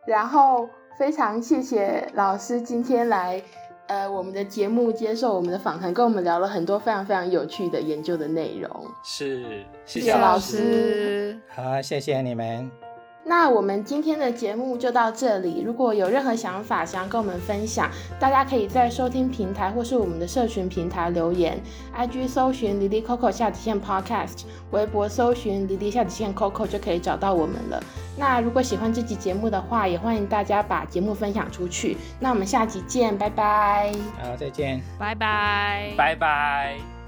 S1: 然后非常谢谢老师今天来呃我们的节目接受我们的访谈，跟我们聊了很多非常非常有趣的研究的内容。
S3: 是，谢
S1: 谢老师。
S2: 好，谢谢你们。
S1: 那我们今天的节目就到这里。如果有任何想法想要跟我们分享，大家可以在收听平台或是我们的社群平台留言。IG 搜寻 Lily Coco 下底线 Podcast，微博搜寻 Lily 下底线 Coco 就可以找到我们了。那如果喜欢这集节目的话，也欢迎大家把节目分享出去。那我们下集见，拜拜。
S2: 好，再见，
S4: 拜拜，
S3: 拜拜。